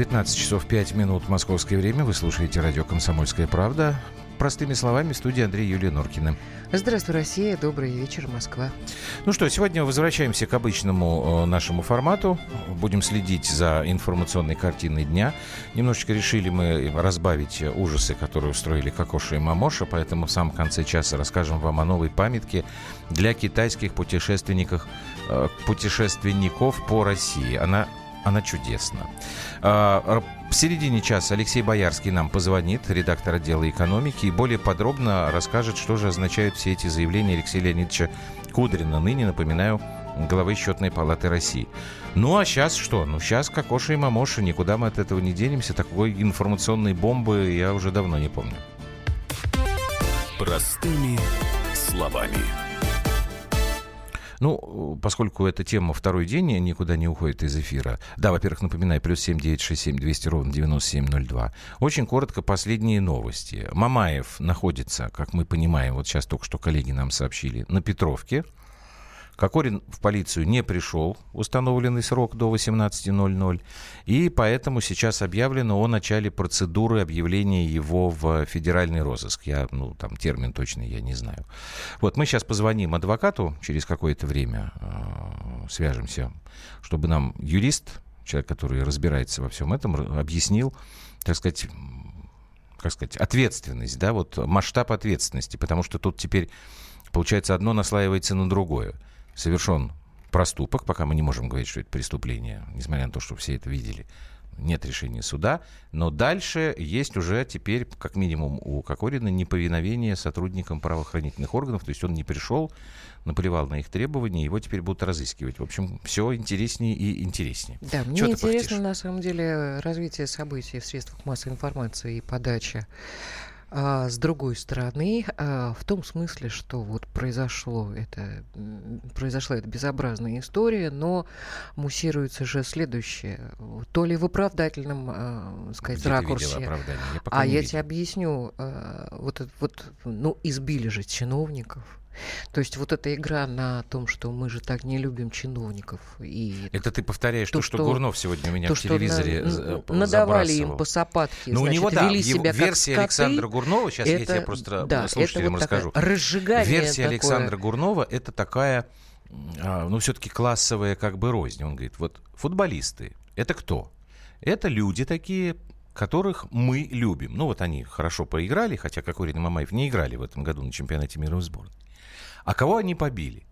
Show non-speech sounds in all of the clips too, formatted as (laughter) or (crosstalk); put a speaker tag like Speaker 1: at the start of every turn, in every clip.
Speaker 1: 19 часов 5 минут московское время. Вы слушаете радио «Комсомольская правда». Простыми словами, в студии Андрей Юлия Норкина.
Speaker 2: Здравствуй, Россия. Добрый вечер, Москва.
Speaker 1: Ну что, сегодня возвращаемся к обычному э, нашему формату. Будем следить за информационной картиной дня. Немножечко решили мы разбавить ужасы, которые устроили Кокоша и Мамоша, поэтому в самом конце часа расскажем вам о новой памятке для китайских путешественников, э, путешественников по России. Она она чудесна. А, в середине часа Алексей Боярский нам позвонит, редактор отдела экономики, и более подробно расскажет, что же означают все эти заявления Алексея Леонидовича Кудрина, ныне, напоминаю, главы счетной палаты России. Ну а сейчас что? Ну сейчас Кокоша и Мамоша, никуда мы от этого не денемся. Такой информационной бомбы я уже давно не помню.
Speaker 3: Простыми словами.
Speaker 1: Ну, поскольку эта тема второй день никуда не уходит из эфира. Да, во-первых, напоминаю, плюс 7967 200 ровно 9702. Очень коротко последние новости. Мамаев находится, как мы понимаем, вот сейчас только что коллеги нам сообщили, на Петровке. Кокорин в полицию не пришел, установленный срок до 18.00, и поэтому сейчас объявлено о начале процедуры объявления его в федеральный розыск. Я, ну, там термин точный я не знаю. Вот мы сейчас позвоним адвокату через какое-то время, э, свяжемся, чтобы нам юрист, человек, который разбирается во всем этом, объяснил, так сказать, как сказать, ответственность, да, вот масштаб ответственности, потому что тут теперь, получается, одно наслаивается на другое совершен проступок, пока мы не можем говорить, что это преступление, несмотря на то, что все это видели, нет решения суда, но дальше есть уже теперь, как минимум, у Кокорина неповиновение сотрудникам правоохранительных органов, то есть он не пришел, наплевал на их требования, его теперь будут разыскивать. В общем, все интереснее и интереснее.
Speaker 2: Да, мне интересно, на самом деле, развитие событий в средствах массовой информации и подача а, с другой стороны, а, в том смысле, что вот произошло это, произошла эта безобразная история, но муссируется же следующее. То ли в оправдательном, а, сказать, Где ракурсе. Я а я тебе объясню. А, вот, вот, ну, избили же чиновников то есть вот эта игра на том, что мы же так не любим чиновников. И
Speaker 1: Это ты повторяешь то, что, что Гурнов сегодня у меня то, в телевизоре на,
Speaker 2: Надавали им по сапатке,
Speaker 1: ну, значит, у него, да, вели себя версия как Александра Гурнова, сейчас это, я тебе просто да, слушателям вот расскажу.
Speaker 2: Разжигание
Speaker 1: Версия такое. Александра Гурнова – это такая, а, ну, все-таки классовая как бы рознь. Он говорит, вот футболисты – это кто? Это люди такие, которых мы любим. Ну, вот они хорошо поиграли, хотя Кокорин и Мамаев не играли в этом году на чемпионате мира в сборной. А кого они побили?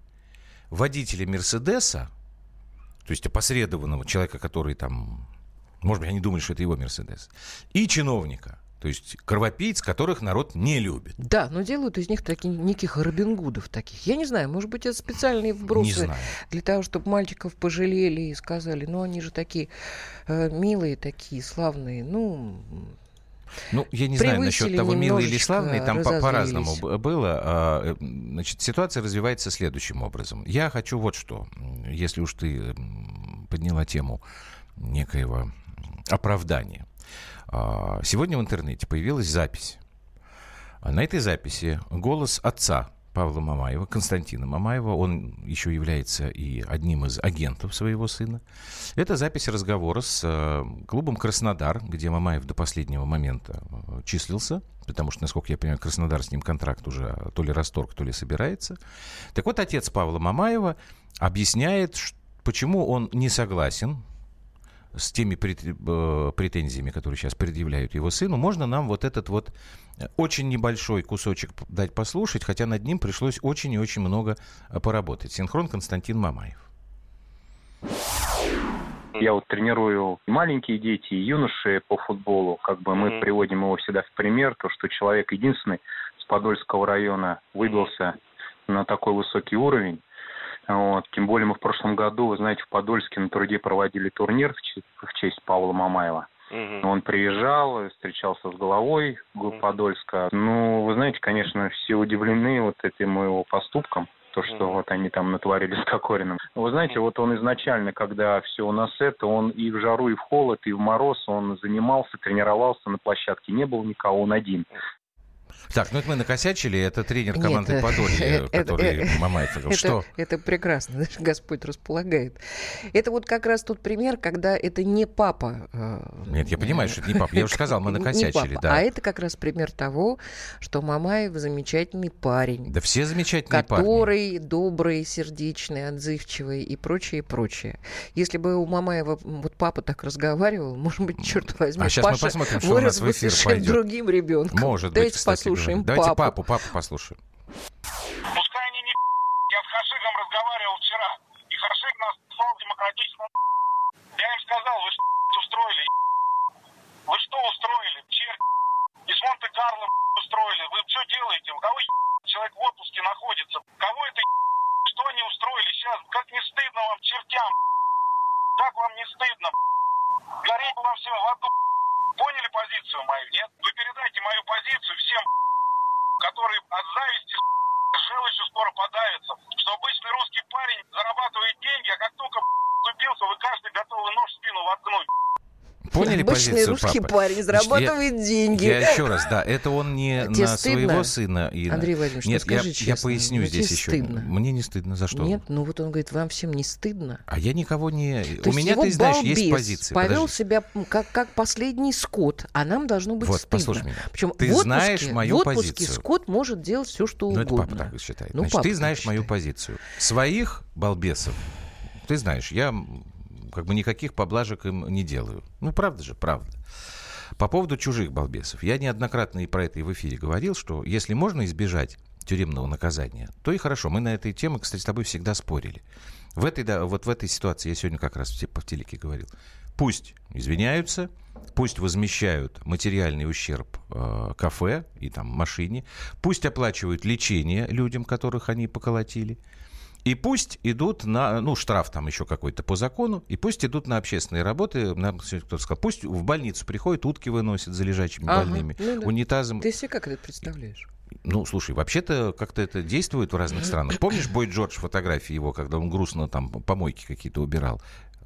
Speaker 1: Водителя Мерседеса, то есть опосредованного человека, который там, может быть, они думали, что это его Мерседес, и чиновника, то есть кровопийц, которых народ не любит.
Speaker 2: Да, но делают из них таких неких Робин Гудов таких. Я не знаю, может быть, это специальные вбросы для того, чтобы мальчиков пожалели и сказали, ну, они же такие э, милые, такие славные. Ну,
Speaker 1: ну, я не знаю насчет того, милый или славный, там по- по-разному было. А, э, значит, ситуация развивается следующим образом. Я хочу вот что, если уж ты подняла тему некоего оправдания. А, сегодня в интернете появилась запись. На этой записи голос отца Павла Мамаева, Константина Мамаева. Он еще является и одним из агентов своего сына. Это запись разговора с э, клубом «Краснодар», где Мамаев до последнего момента э, числился, потому что, насколько я понимаю, Краснодар с ним контракт уже то ли расторг, то ли собирается. Так вот, отец Павла Мамаева объясняет, почему он не согласен с теми э, претензиями, которые сейчас предъявляют его сыну, можно нам вот этот вот э, очень небольшой кусочек дать послушать, хотя над ним пришлось очень и очень много э, поработать. Синхрон Константин Мамаев.
Speaker 4: Я вот тренирую маленькие дети и юноши по футболу. Как бы мы приводим его всегда в пример, то, что человек единственный с Подольского района выбился на такой высокий уровень. Вот. Тем более мы в прошлом году, вы знаете, в Подольске на труде проводили турнир в честь, в честь Павла Мамаева. Угу. Он приезжал, встречался с головой Подольска. Ну, вы знаете, конечно, все удивлены вот этим его поступком то, что mm вот они там натворили с Кокориным. Вы знаете, вот он изначально, когда все у нас это, он и в жару, и в холод, и в мороз, он занимался, тренировался на площадке, не был никого, он один.
Speaker 1: Так, ну это мы накосячили, это тренер команды Нет, Подолье, который это, Мамаев. Что?
Speaker 2: Это прекрасно, Господь располагает. Это вот как раз тот пример, когда это не папа.
Speaker 1: Нет, я понимаю, что это не папа. Я уже (laughs) сказал, мы накосячили, да.
Speaker 2: А это как раз пример того, что Мамаев замечательный парень.
Speaker 1: Да все замечательные
Speaker 2: который парни. Который добрый, сердечный, отзывчивый и прочее, прочее. Если бы у Мамаева вот папа так разговаривал, может быть, черт возьми, а сейчас Паша мы посмотрим, что у нас в эфир пойдет. другим ребенком.
Speaker 1: Может быть, кстати послушаем
Speaker 2: говоря. Давайте
Speaker 1: папу. папу, папу послушаем.
Speaker 5: Пускай они не Я с Хашигом разговаривал вчера, и Хашиг нас слал демократическому Я им сказал, вы что устроили, Вы что устроили, черт? Из Монте-Карло устроили. Вы что делаете? У кого человек в отпуске находится? Кого это что они устроили сейчас? Как не стыдно вам, чертям? Как вам не стыдно? Гореть вам всем в аду. Поняли позицию мою, нет? Вы передайте мою позицию всем который от зависти желчью скоро подавится. Что обычный русский парень зарабатывает деньги, а как только вступился, вы каждый готовы нож в спину воткнуть.
Speaker 1: Поняли
Speaker 2: Обычный
Speaker 1: позицию
Speaker 2: русский
Speaker 1: папы?
Speaker 2: парень зарабатывает
Speaker 1: я,
Speaker 2: деньги.
Speaker 1: Я еще раз, да, это он не Тебе на стыдно? своего сына. И
Speaker 2: Андрей Владимирович,
Speaker 1: Нет,
Speaker 2: ну скажи
Speaker 1: я,
Speaker 2: честно,
Speaker 1: я поясню здесь еще.
Speaker 2: Стыдно.
Speaker 1: Мне не стыдно. За что?
Speaker 2: Нет, ну вот он говорит, вам всем не стыдно.
Speaker 1: А я никого не...
Speaker 2: То
Speaker 1: У меня, ты знаешь, есть позиция.
Speaker 2: повел Подожди. себя как, как последний скот, а нам должно быть
Speaker 1: вот,
Speaker 2: стыдно.
Speaker 1: послушай меня.
Speaker 2: Причем
Speaker 1: ты
Speaker 2: в отпуске,
Speaker 1: знаешь мою
Speaker 2: в отпуске
Speaker 1: позицию.
Speaker 2: скот может делать все, что угодно.
Speaker 1: Ну, это папа так считает.
Speaker 2: Ну,
Speaker 1: Значит, ты знаешь
Speaker 2: мою
Speaker 1: позицию. Своих балбесов, ты знаешь, я как бы никаких поблажек им не делаю. Ну, правда же, правда. По поводу чужих балбесов. Я неоднократно и про это и в эфире говорил, что если можно избежать тюремного наказания, то и хорошо. Мы на этой теме, кстати, с тобой всегда спорили. В этой, да, вот в этой ситуации, я сегодня как раз по телеке говорил, пусть извиняются, пусть возмещают материальный ущерб э, кафе и там машине, пусть оплачивают лечение людям, которых они поколотили, и пусть идут на, ну, штраф там еще какой-то по закону, и пусть идут на общественные работы, нам кто-то сказал, пусть в больницу приходят, утки выносят за лежачими ага, больными, ну, да. унитазом.
Speaker 2: Ты себе как это представляешь?
Speaker 1: Ну, слушай, вообще-то как-то это действует в разных странах. Помнишь Бой Джордж фотографии его, когда он грустно там помойки какие-то убирал?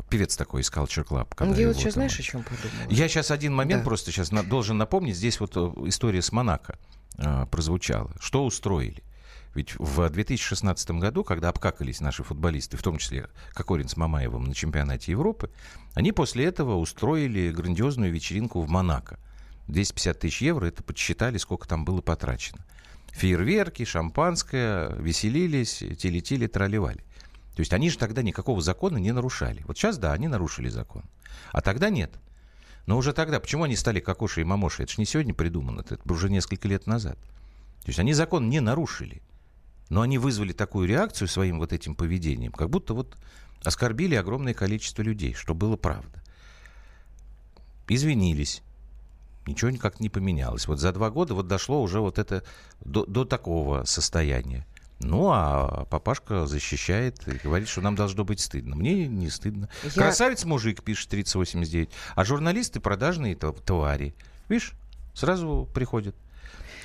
Speaker 1: Певец такой из Culture Club.
Speaker 2: Я вот сейчас знаешь, о чем подумала?
Speaker 1: Я сейчас один момент да. просто сейчас на, должен напомнить. Здесь вот э, история с Монако э, прозвучала. Что устроили? Ведь в 2016 году, когда обкакались наши футболисты, в том числе Кокорин с Мамаевым на чемпионате Европы, они после этого устроили грандиозную вечеринку в Монако. 250 тысяч евро, это подсчитали, сколько там было потрачено. Фейерверки, шампанское, веселились, телетили, тролливали. То есть они же тогда никакого закона не нарушали. Вот сейчас, да, они нарушили закон. А тогда нет. Но уже тогда, почему они стали кокоши и мамоши? Это же не сегодня придумано, это уже несколько лет назад. То есть они закон не нарушили. Но они вызвали такую реакцию своим вот этим поведением, как будто вот оскорбили огромное количество людей, что было правда. Извинились. Ничего никак не поменялось. Вот за два года вот дошло уже вот это до, до такого состояния. Ну, а папашка защищает и говорит, что нам должно быть стыдно. Мне не стыдно. Я... Красавец-мужик, пишет 3089. А журналисты продажные твари. Видишь, сразу приходят.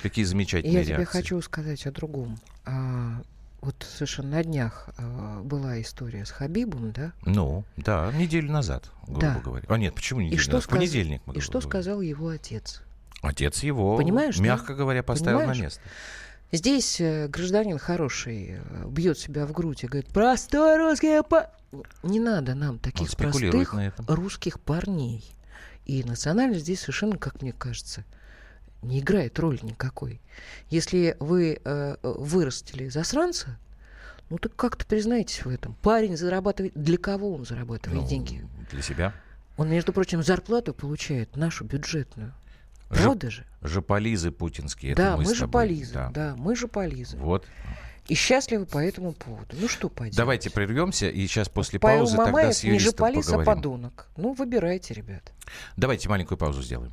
Speaker 1: Какие замечательные
Speaker 2: Я
Speaker 1: реакции.
Speaker 2: тебе хочу сказать о другом. А, вот совершенно на днях а, была история с Хабибом, да?
Speaker 1: Ну, да, неделю назад, грубо да. говоря. А нет, почему неделю
Speaker 2: и что
Speaker 1: назад?
Speaker 2: Сказ...
Speaker 1: Понедельник
Speaker 2: мы И что говорим. сказал его отец?
Speaker 1: Отец его,
Speaker 2: Понимаешь,
Speaker 1: мягко
Speaker 2: да?
Speaker 1: говоря, поставил
Speaker 2: Понимаешь?
Speaker 1: на место.
Speaker 2: Здесь э, гражданин хороший э, бьет себя в грудь и говорит, простой русский па... Не надо нам таких простых русских парней. И национальность здесь совершенно, как мне кажется, не играет роли никакой. Если вы э, вырастили засранца, ну так как-то признайтесь в этом. Парень зарабатывает... Для кого он зарабатывает ну, деньги?
Speaker 1: Для себя.
Speaker 2: Он, между прочим, зарплату получает, нашу бюджетную. Правда же?
Speaker 1: Жополизы путинские.
Speaker 2: Да,
Speaker 1: мы,
Speaker 2: мы жополизы. Да. да, мы жополизы.
Speaker 1: Вот.
Speaker 2: И счастливы по этому поводу. Ну что поделать?
Speaker 1: Давайте прервемся, и сейчас после
Speaker 2: Павел
Speaker 1: паузы
Speaker 2: Мамаев
Speaker 1: тогда с юристом
Speaker 2: не жополиз,
Speaker 1: поговорим.
Speaker 2: а подонок. Ну, выбирайте, ребят.
Speaker 1: Давайте маленькую паузу сделаем.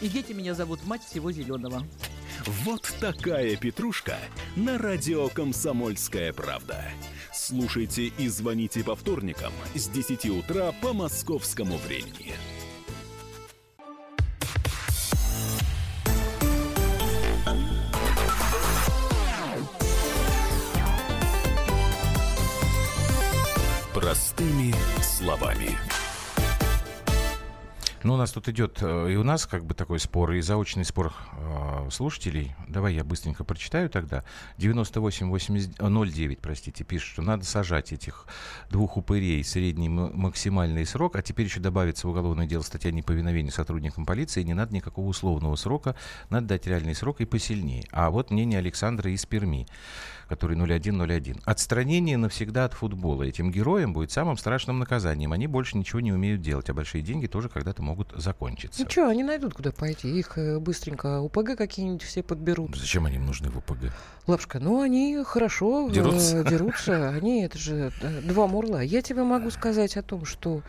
Speaker 6: И дети меня зовут мать всего зеленого.
Speaker 3: Вот такая петрушка на радио «Комсомольская правда». Слушайте и звоните по вторникам с 10 утра по московскому времени. Простыми словами.
Speaker 1: Ну, у нас тут идет э, и у нас как бы такой спор, и заочный спор э, слушателей. Давай я быстренько прочитаю тогда. 9809, простите, пишет, что надо сажать этих двух упырей средний максимальный срок, а теперь еще добавится в уголовное дело статья неповиновения сотрудникам полиции, не надо никакого условного срока, надо дать реальный срок и посильнее. А вот мнение Александра из Перми который 0101. Отстранение навсегда от футбола. Этим героям будет самым страшным наказанием. Они больше ничего не умеют делать, а большие деньги тоже когда-то могут закончиться.
Speaker 2: Ну что, они найдут куда пойти. Их э, быстренько УПГ какие-нибудь все подберут.
Speaker 1: Зачем они им нужны в УПГ?
Speaker 2: Лапушка, ну они хорошо э, дерутся. (laughs) дерутся. Они, это же э, два мурла. Я тебе могу сказать о том, что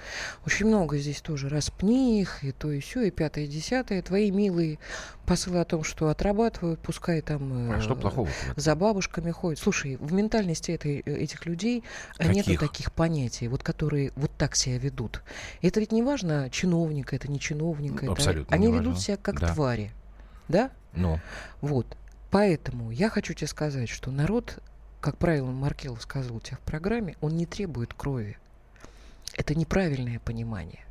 Speaker 2: очень много здесь тоже распни их, и то, и все, и пятое, и десятое. Твои милые посылы о том, что отрабатывают, пускай там
Speaker 1: а что плохого
Speaker 2: за бабушками ходят. Слушай, в ментальности этой, этих людей Каких? нету таких понятий, вот которые вот так себя ведут. Это ведь не важно, чиновник это, не чиновник это.
Speaker 1: Абсолютно
Speaker 2: Они
Speaker 1: ведут
Speaker 2: важно. себя как да. твари. Да?
Speaker 1: Ну.
Speaker 2: Вот. Поэтому я хочу тебе сказать, что народ, как правило, Маркелов сказал у тебя в программе, он не требует крови. Это неправильное понимание.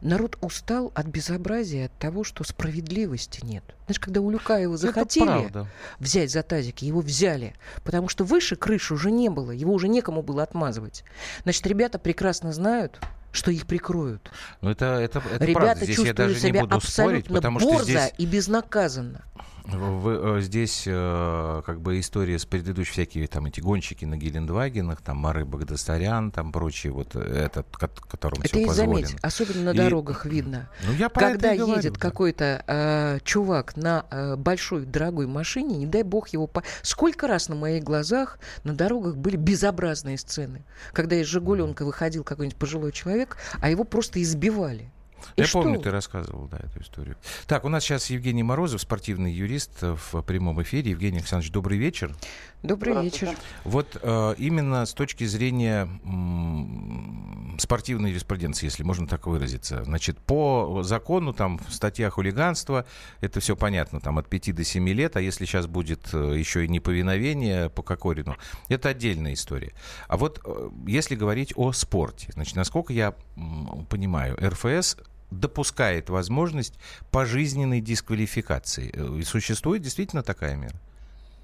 Speaker 2: Народ устал от безобразия, от того, что справедливости нет. Знаешь, когда у Люкаева захотели взять за тазики, его взяли, потому что выше крыши уже не было, его уже некому было отмазывать. Значит, ребята прекрасно знают, что их прикроют.
Speaker 1: Ну, это, это, это
Speaker 2: Ребята
Speaker 1: правда. Здесь
Speaker 2: чувствуют
Speaker 1: я даже
Speaker 2: себя
Speaker 1: не буду
Speaker 2: абсолютно
Speaker 1: спорить, потому
Speaker 2: борзо
Speaker 1: что здесь...
Speaker 2: и безнаказанно.
Speaker 1: Вы, здесь э, как бы история с предыдущей, всякие там эти гонщики на Гелендвагенах, там Мары Багдастарян, там прочие, вот этот, которому
Speaker 2: это
Speaker 1: все позволено.
Speaker 2: заметь, особенно на и, дорогах видно.
Speaker 1: Ну, я
Speaker 2: Когда едет
Speaker 1: говорю,
Speaker 2: какой-то э, чувак на э, большой дорогой машине, не дай бог его... По... Сколько раз на моих глазах на дорогах были безобразные сцены, когда из «Жигуленка» выходил какой-нибудь пожилой человек, а его просто избивали.
Speaker 1: И
Speaker 2: Я
Speaker 1: что? помню, ты рассказывал, да, эту историю. Так, у нас сейчас Евгений Морозов, спортивный юрист в прямом эфире. Евгений Александрович, добрый вечер.
Speaker 2: Добрый вечер.
Speaker 1: Вот э, именно с точки зрения м, спортивной юриспруденции, если можно так выразиться. Значит, по закону, там, статья хулиганства, это все понятно, там, от 5 до 7 лет, а если сейчас будет э, еще и неповиновение по Кокорину, это отдельная история. А вот э, если говорить о спорте, значит, насколько я м, понимаю, РФС допускает возможность пожизненной дисквалификации. Э, и существует действительно такая мера?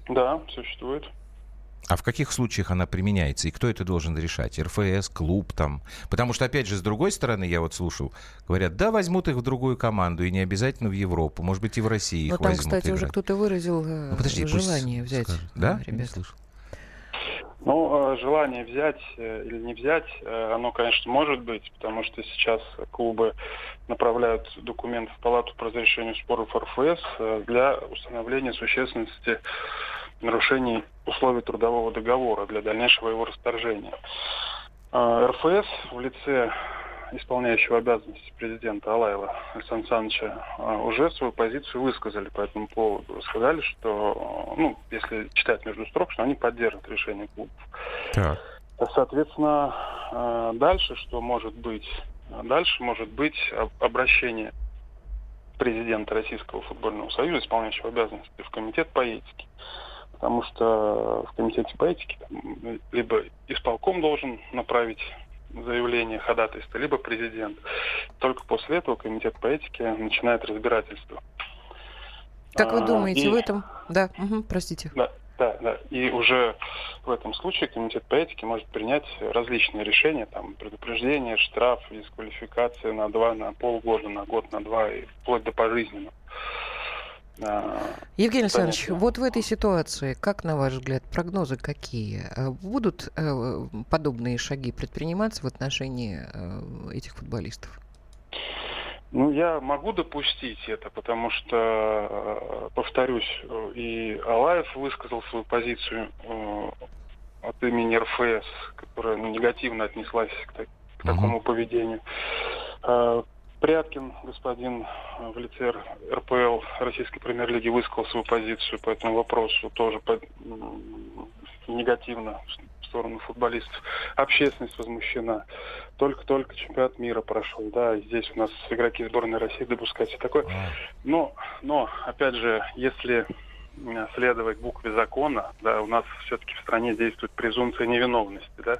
Speaker 7: Да, существует.
Speaker 1: А в каких случаях она применяется? И кто это должен решать? РФС, клуб там? Потому что, опять же, с другой стороны, я вот слушал, говорят, да, возьмут их в другую команду, и не обязательно в Европу. Может быть, и в России их
Speaker 2: Но там,
Speaker 1: возьмут
Speaker 2: кстати,
Speaker 1: играть.
Speaker 2: уже кто-то выразил
Speaker 1: ну, подожди,
Speaker 2: желание взять.
Speaker 1: Скажет. Да?
Speaker 2: Ребят.
Speaker 7: Ну, желание взять э, или не взять, э, оно, конечно, может быть, потому что сейчас клубы направляют документы в Палату по разрешению споров РФС э, для установления существенности нарушений условий трудового договора для дальнейшего его расторжения. РФС в лице исполняющего обязанности президента Алайла Александра Александровича а, уже свою позицию высказали по этому поводу. Сказали, что, ну, если читать между строк, что они поддержат решение клубов.
Speaker 1: Так.
Speaker 7: Соответственно, а, дальше что может быть? Дальше может быть обращение президента Российского футбольного союза, исполняющего обязанности, в комитет по этике. Потому что в комитете по этике там, либо исполком должен направить заявление ходатайства, либо президент. Только после этого комитет по этике начинает разбирательство.
Speaker 2: Как вы а, думаете, и... в этом... Да, угу, простите.
Speaker 7: Да, да, да. И уже в этом случае комитет по этике может принять различные решения, там, предупреждение, штраф, дисквалификация на два, на полгода, на год, на два, и вплоть до пожизненного.
Speaker 2: Евгений Александрович, вот в этой ситуации, как на ваш взгляд, прогнозы какие? Э, будут э, подобные шаги предприниматься в отношении э, этих футболистов?
Speaker 7: Ну, я могу допустить это, потому что, повторюсь, и Алаев высказал свою позицию от имени РФС, которая ну, негативно отнеслась к, к такому
Speaker 1: Мгм.
Speaker 7: поведению. Э, Пряткин, господин э, в лице РПЛ Российской премьер-лиги, высказал свою позицию по этому вопросу тоже по- негативно в сторону футболистов. Общественность возмущена. Только-только чемпионат мира прошел, да, и здесь у нас игроки сборной России допускать все такое. Но, но, опять же, если следовать букве закона, да, у нас все-таки в стране действует презумпция невиновности, да,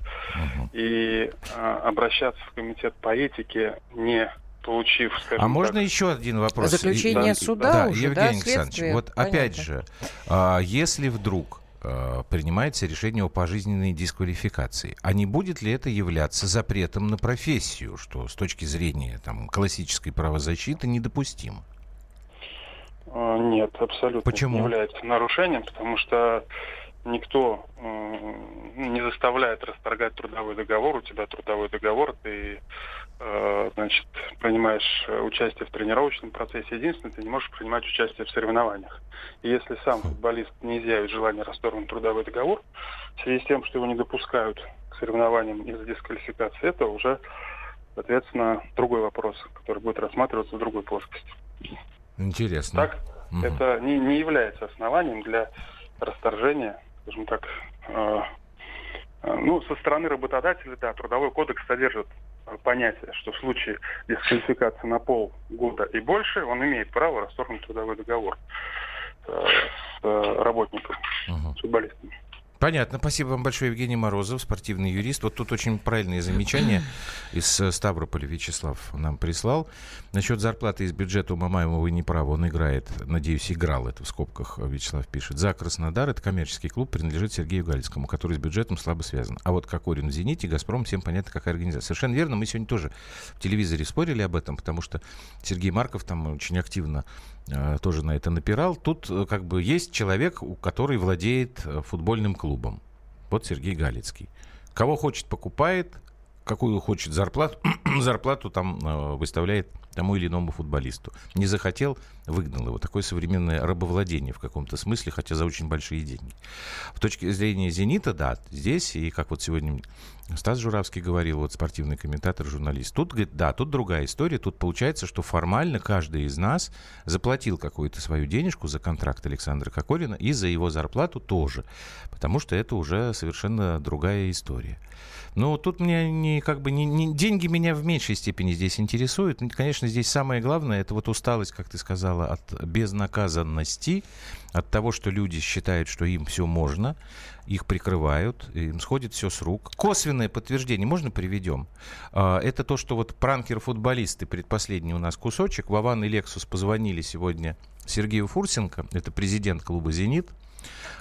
Speaker 7: и а, обращаться в комитет по этике, не получив,
Speaker 1: А можно
Speaker 7: так,
Speaker 1: еще один вопрос?
Speaker 2: Заключение
Speaker 7: Да,
Speaker 2: суда
Speaker 1: да,
Speaker 2: уже,
Speaker 1: Евгений
Speaker 2: да,
Speaker 1: Александрович, вот
Speaker 2: Понятно.
Speaker 1: опять же, а, если вдруг а, принимается решение о пожизненной дисквалификации, а не будет ли это являться запретом на профессию, что с точки зрения там, классической правозащиты недопустимо?
Speaker 7: А, Нет, абсолютно
Speaker 1: Почему?
Speaker 7: не является нарушением, потому что никто не заставляет расторгать трудовой договор. У тебя трудовой договор, ты э, значит, принимаешь э, участие в тренировочном процессе. Единственное, ты не можешь принимать участие в соревнованиях. И если сам футболист не изъявит желание расторгнуть трудовой договор, в связи с тем, что его не допускают к соревнованиям из-за дисквалификации, это уже, соответственно, другой вопрос, который будет рассматриваться в другой плоскости.
Speaker 1: Интересно.
Speaker 7: Так,
Speaker 1: Мгм.
Speaker 7: это не, не является основанием для расторжения, скажем так, э, э, ну, со стороны работодателя, да, трудовой кодекс содержит э, понятие, что в случае дисквалификации на полгода и больше, он имеет право расторгнуть трудовой договор с работником,
Speaker 1: Мгм.
Speaker 7: с футболистом.
Speaker 1: Понятно. Спасибо вам большое, Евгений Морозов, спортивный юрист. Вот тут очень правильные замечания (clears throat) из э, Ставрополя Вячеслав нам прислал. Насчет зарплаты из бюджета у Мамаева вы не правы. Он играет, надеюсь, играл это в скобках, э, Вячеслав пишет. За Краснодар это коммерческий клуб, принадлежит Сергею Галицкому, который с бюджетом слабо связан. А вот Кокорин в «Зените», «Газпром», всем понятно, какая организация. Совершенно верно. Мы сегодня тоже в телевизоре спорили об этом, потому что Сергей Марков там очень активно тоже на это напирал. Тут э, как бы есть человек, который владеет э, футбольным клубом. Вот Сергей Галицкий. Кого хочет, покупает, какую хочет зарплату, (clears throat) зарплату там э, выставляет тому или иному футболисту. Не захотел, выгнал его. Такое современное рабовладение в каком-то смысле, хотя за очень большие деньги. В точке зрения «Зенита», да, здесь, и как вот сегодня Стас Журавский говорил, вот спортивный комментатор, журналист, тут, говорит, да, тут другая история. Тут получается, что формально каждый из нас заплатил какую-то свою денежку за контракт Александра Кокорина и за его зарплату тоже. Потому что это уже совершенно другая история. Но тут мне не, как бы, не, не- деньги меня в меньшей степени здесь интересуют. Ну, Конечно, здесь самое главное, это вот усталость, как ты сказала, от безнаказанности, от того, что люди считают, что им все можно, их прикрывают, им сходит все с рук. Косвенное подтверждение, можно приведем? А, Это то, что вот пранкер-футболисты, предпоследний у нас кусочек, Вован и Лексус позвонили сегодня Сергею Фурсенко, это президент клуба «Зенит»,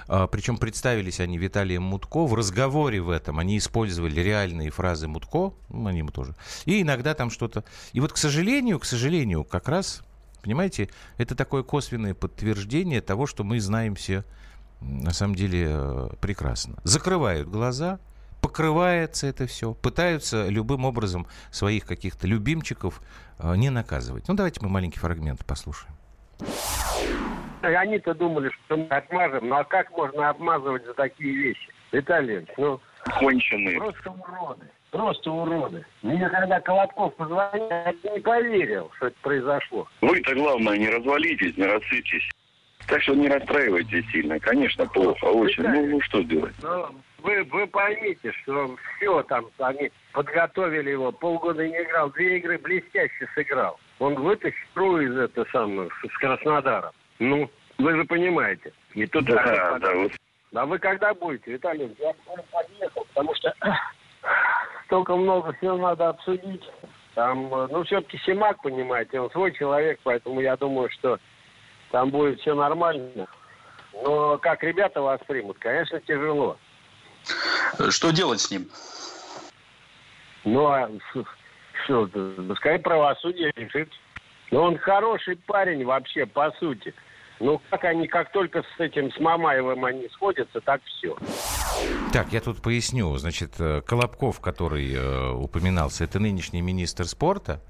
Speaker 1: Причем представились они Виталием Мутко. В разговоре в этом они использовали реальные фразы Мутко, ну, они ему тоже. И иногда там что-то... И вот, к сожалению, к сожалению, как раз, понимаете, это такое косвенное подтверждение того, что мы знаем все на самом деле э, прекрасно. Закрывают глаза, покрывается это все, пытаются любым образом своих каких-то любимчиков э, не наказывать. Ну, давайте мы маленький фрагмент послушаем.
Speaker 8: И Они-то думали, что мы отмажем. Ну а как можно обмазывать за такие вещи? Виталий Ильич, ну
Speaker 5: Конченые.
Speaker 8: просто уроды. Просто уроды. Мне когда Колобков позвонил, я не поверил, что это произошло.
Speaker 5: Вы-то, главное, не развалитесь, не рассыпьтесь. Так что не расстраивайтесь сильно. Конечно, плохо, очень. Ну, ну что делать?
Speaker 8: Но вы, вы поймите, что все там, они подготовили его, полгода не играл, две игры блестяще сыграл. Он вытащил игру из этого самого, с Краснодара. Ну, вы же понимаете. И тут
Speaker 5: Да,
Speaker 8: такой
Speaker 5: да, вот
Speaker 8: А вы когда будете, Виталий? Я скоро подъехал, потому что (clears throat) столько много всего надо обсудить. Там, э, ну, все-таки Симак, понимаете, он свой человек, поэтому я думаю, что там будет все нормально. Но как ребята вас примут, конечно, тяжело.
Speaker 9: Что делать с ним?
Speaker 8: Ну, а что, пускай правосудие решит. Но он хороший парень вообще, по сути. Ну, как они, как только с этим, с Мамаевым они сходятся, так все.
Speaker 1: Так, я тут поясню. Значит, э, Колобков, который э, упоминался, это нынешний министр спорта.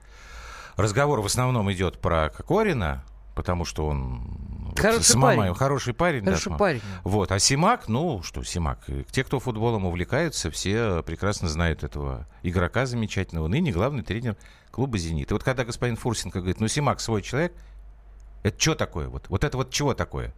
Speaker 1: разговор в основном идет про Кокорина, потому что он
Speaker 2: Хороший
Speaker 1: с Мамаевым
Speaker 2: парень.
Speaker 1: хороший парень. да,
Speaker 2: Хороший
Speaker 1: Мам-
Speaker 2: парень.
Speaker 1: Вот. А Симак, ну что, Симак, те, кто футболом увлекаются, все прекрасно знают этого игрока замечательного, ныне главный тренер клуба «Зенит». И вот когда господин Фурсенко говорит, ну Симак свой человек, это что такое? Вот, вот это вот чего такое?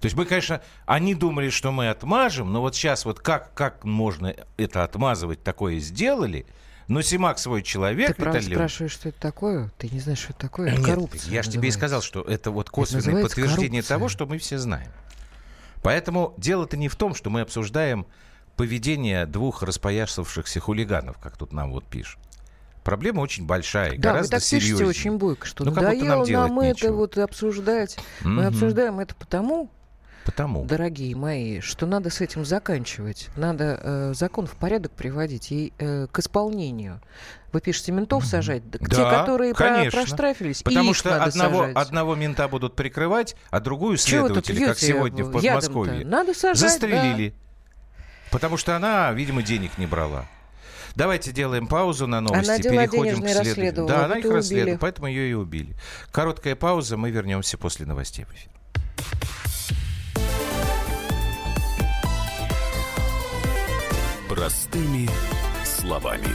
Speaker 1: То есть мы, конечно, они думали, что мы отмажем, но вот сейчас вот как, как можно это отмазывать, такое сделали, но Симак свой человек,
Speaker 2: Ты
Speaker 1: Виталий
Speaker 2: спрашиваешь, что это такое? Ты не знаешь, что это такое? Это
Speaker 1: нет,
Speaker 2: коррупция
Speaker 1: я же тебе и сказал, что это вот косвенное
Speaker 2: называется
Speaker 1: подтверждение
Speaker 2: коррупция.
Speaker 1: того, что мы все знаем. Поэтому дело-то не в том, что мы обсуждаем поведение двух распоясавшихся хулиганов, как тут нам вот пишут. Проблема очень большая,
Speaker 2: Да, вы
Speaker 1: гораздо
Speaker 2: так пишете
Speaker 1: серьезнее.
Speaker 2: очень бойко, что
Speaker 1: Ну,
Speaker 2: надоело
Speaker 1: нам
Speaker 2: нам, это
Speaker 1: нечего.
Speaker 2: вот обсуждать. Мы
Speaker 1: Мгм.
Speaker 2: обсуждаем это потому,
Speaker 1: Потому.
Speaker 2: дорогие мои, что надо с этим заканчивать. Надо э, закон в порядок приводить и э, к исполнению. Вы пишете ментов сажать, да, те,
Speaker 1: Да,
Speaker 2: которые про-
Speaker 1: конечно.
Speaker 2: проштрафились, и
Speaker 1: Потому что одного,
Speaker 2: сажать.
Speaker 1: одного мента будут прикрывать, а другую следователя, как сегодня в? Подмосковье,
Speaker 2: Надо сажать,
Speaker 1: застрелили. Потому что она, видимо, денег не брала. Давайте делаем паузу на новости,
Speaker 2: Она
Speaker 1: переходим к следующему.
Speaker 2: расследовала,
Speaker 1: Да, она их расследует, поэтому ее и убили. Короткая пауза, мы вернемся после новостей в эфир.
Speaker 3: Простыми словами.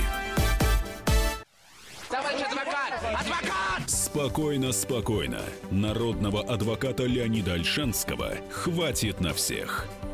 Speaker 3: Спокойно, спокойно. Народного адвоката Леонида Альшанского хватит на всех.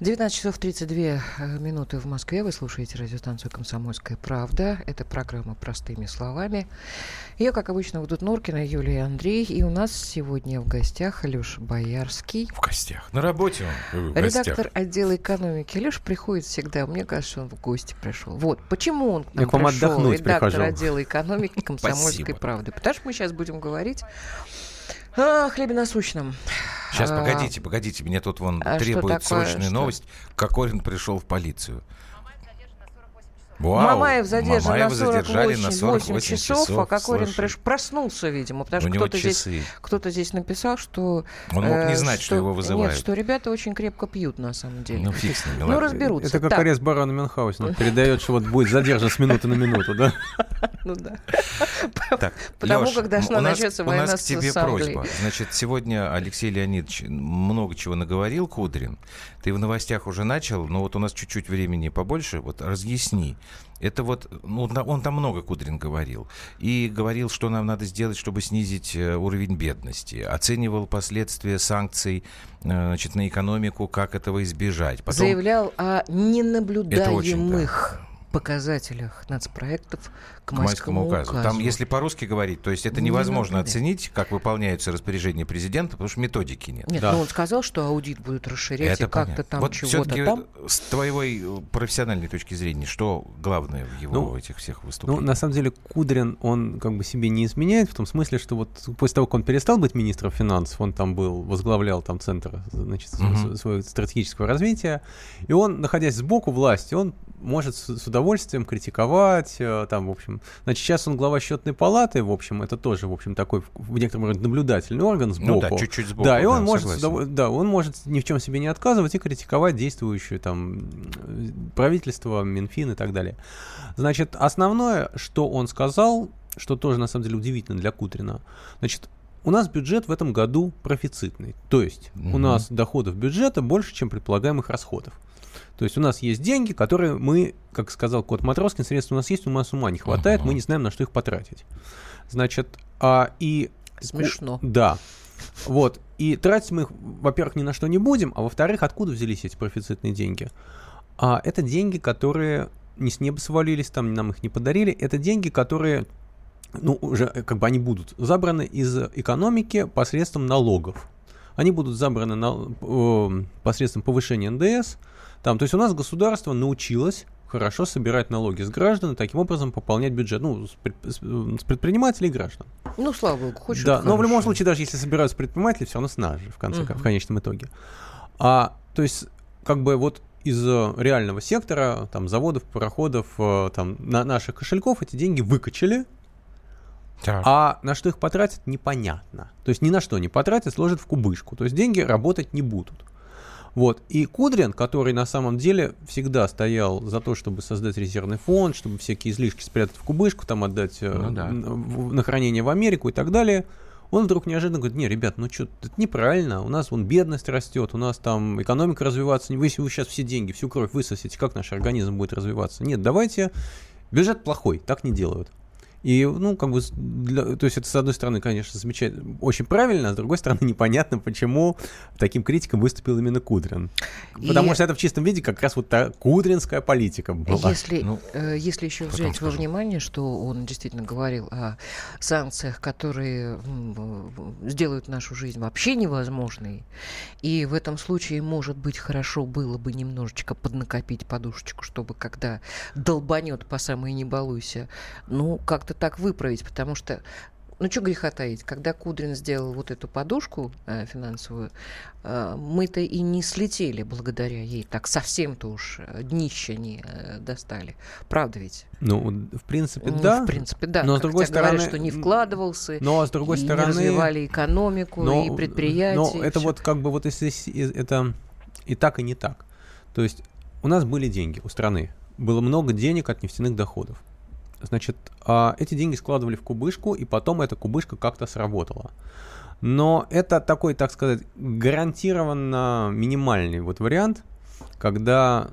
Speaker 2: 19 часов 32 э, минуты в Москве. Вы слушаете радиостанцию «Комсомольская правда». Это программа «Простыми словами». Ее, как обычно, ведут Норкина, Юлия и Андрей. И у нас сегодня в гостях Алеша Боярский,
Speaker 1: В гостях. На работе он. в гостях.
Speaker 2: редактор отдела экономики. Леша приходит всегда. Мне кажется, что он в гости пришел. Вот. Почему он к нам
Speaker 10: Я
Speaker 2: пришел, редактор
Speaker 10: прихожу.
Speaker 2: отдела экономики (laughs) «Комсомольской правды». Потому что мы сейчас будем говорить хлебе насущном.
Speaker 1: Сейчас,
Speaker 2: А,
Speaker 1: погодите, погодите. Мне тут вон
Speaker 2: а
Speaker 1: требует
Speaker 2: такое,
Speaker 1: срочную
Speaker 2: что?
Speaker 1: новость. Кокорин пришел в полицию. Вау,
Speaker 2: Мамаев задержан
Speaker 1: Мамаева
Speaker 2: на
Speaker 1: задержали
Speaker 2: 48,
Speaker 1: на 48
Speaker 2: часов, а Кокорин
Speaker 1: слушай.
Speaker 2: приш- проснулся, видимо, потому
Speaker 1: У
Speaker 2: что кто-то здесь, кто-то здесь написал, что...
Speaker 1: Он мог не
Speaker 2: э,
Speaker 1: знать, что его вызывают.
Speaker 2: Нет, что ребята очень крепко пьют, на самом деле.
Speaker 1: Ну, фиг с ними,
Speaker 2: Ну, разберутся.
Speaker 10: Это как
Speaker 2: Так,
Speaker 10: арест барона Мюнхгаузена. Передает, что вот будет задержан с минуты на минуту, да? (laughs)
Speaker 2: ну да.
Speaker 1: Так,
Speaker 2: Потому
Speaker 1: Лёш,
Speaker 2: как должна
Speaker 1: у нас-
Speaker 2: начаться
Speaker 1: У
Speaker 2: война
Speaker 1: нас
Speaker 2: с
Speaker 1: к тебе просьба. Значит, сегодня Алексей Леонидович много чего наговорил, Кудрин. Ты в новостях уже начал, но вот у нас чуть-чуть времени побольше. Вот разъясни. Это вот, ну, он там много Кудрин говорил. И говорил, что нам надо сделать, чтобы снизить э, уровень бедности. Оценивал последствия санкций э, значит, на экономику, как этого избежать. Потом...
Speaker 2: Заявлял о ненаблюдаемых показателях нацпроектов к
Speaker 1: к майскому указу. Там,
Speaker 2: указу.
Speaker 1: если по-русски говорить, то есть это
Speaker 2: Не
Speaker 1: невозможно
Speaker 2: надо.
Speaker 1: оценить, как выполняются распоряжения президента, потому что методики нет.
Speaker 2: Нет,
Speaker 10: Да.
Speaker 2: ну он сказал, что аудит будут расширять
Speaker 1: Это
Speaker 2: и как-то там
Speaker 1: вот
Speaker 2: чего-то там.
Speaker 1: с твоей э, профессиональной точки зрения, что главное в его
Speaker 10: Ну,
Speaker 1: этих всех
Speaker 10: Ну,
Speaker 1: выступлениях?
Speaker 10: на самом деле, Кудрин, он как бы себе не изменяет, в том смысле, что вот после того, как он перестал быть министром финансов, он там был, возглавлял там центр, значит, с- своего стратегического развития, и он, находясь сбоку власти, он может с, с удовольствием критиковать, э, там, в общем, значит, сейчас он глава счетной палаты, в общем, это тоже, в общем, такой в, некотором роде наблюдательный орган сбоку.
Speaker 1: ну да, чуть-чуть сбоку.
Speaker 10: Да, и он может, с
Speaker 1: согласен.
Speaker 10: да, он может ни в чем себе не отказывать и критиковать действующее там правительство, Минфин и так далее. Значит, основное, что он сказал, что тоже на самом деле удивительно для Кутрина, значит, у нас бюджет в этом году профицитный. То есть у
Speaker 1: Мгм.
Speaker 10: нас доходов бюджета больше, чем предполагаемых расходов. То есть у нас есть деньги, которые мы, как сказал Кот Матроскин, средств у нас есть, у нас ума не хватает,
Speaker 1: Мгм.
Speaker 10: мы не знаем, на что их потратить. Значит, а, и
Speaker 2: Смешно.
Speaker 10: да. Вот. И тратить мы их, во-первых, ни на что не будем, а во-вторых, откуда взялись эти профицитные деньги? А это деньги, которые не с неба свалились, там нам их не подарили. Это деньги, которые, ну, уже э, как бы они будут забраны из экономики посредством налогов. Они будут забраны на, э, посредством повышения НДС. Там, то есть у нас государство научилось хорошо собирать налоги с граждан и таким образом пополнять бюджет, ну, с, пред- с- с предпринимателей и граждан.
Speaker 2: Ну, слава богу, хоть
Speaker 10: Да, но в любом случае, даже если собираются предприниматели, все равно с нас же, в, конце,
Speaker 2: Мгм.
Speaker 10: в конечном итоге. А, то есть, как бы вот из э, реального сектора, там, заводов, пароходов, э, там, на наших кошельков эти деньги выкачали,
Speaker 1: Так.
Speaker 10: а на что их потратят, непонятно. То есть ни на что не потратят, сложат в кубышку. То есть деньги работать не будут. Вот. И Кудрин, который на самом деле всегда стоял за то, чтобы создать резервный фонд, чтобы всякие излишки спрятать в кубышку, там отдать э,
Speaker 1: Ну да.
Speaker 10: на хранение в Америку и так далее, он вдруг неожиданно говорит, не, ребят, ну что, это неправильно, у нас вон бедность растет, у нас там экономика развиваться, вы, вы сейчас все деньги, всю кровь высосите, как наш организм будет развиваться? Нет, давайте, бюджет плохой, так не делают. И, ну, как бы, для- то есть это, с одной стороны, конечно, замечательно, очень правильно, а с другой стороны, (laughs) непонятно, почему таким критиком выступил именно Кудрин. Потому
Speaker 2: И-
Speaker 10: что это в чистом виде как раз вот та кудринская политика была.
Speaker 2: Если,
Speaker 1: Ну,
Speaker 2: э, если еще взять во
Speaker 1: скажу.
Speaker 2: внимание, что он действительно говорил о санкциях, которые сделают нашу жизнь вообще невозможной, и в этом случае, может быть, хорошо было бы немножечко поднакопить подушечку, чтобы когда долбанет по самой не балуйся, ну, как-то так выправить, потому что ну, что греха таить, когда Кудрин сделал вот эту подушку э, финансовую, э, мы-то и не слетели благодаря ей. Так совсем-то уж э, днище не э, достали. Правда ведь?
Speaker 10: Ну, в принципе,
Speaker 2: Ну,
Speaker 10: да.
Speaker 2: В принципе, да.
Speaker 10: Но, с другой
Speaker 2: тебе говорят,
Speaker 10: стороны,
Speaker 2: что не вкладывался,
Speaker 10: Но, с другой
Speaker 2: и
Speaker 10: стороны...
Speaker 2: не развивали экономику,
Speaker 10: но-
Speaker 2: и предприятия.
Speaker 10: Но
Speaker 2: и
Speaker 10: это
Speaker 2: всё.
Speaker 10: вот как бы вот если это и так, и не так. То есть у нас были деньги у страны. Было много денег от нефтяных доходов. Значит, а, эти деньги складывали в кубышку, и потом эта кубышка как-то сработала. Но это такой, так сказать, гарантированно минимальный вот вариант, когда,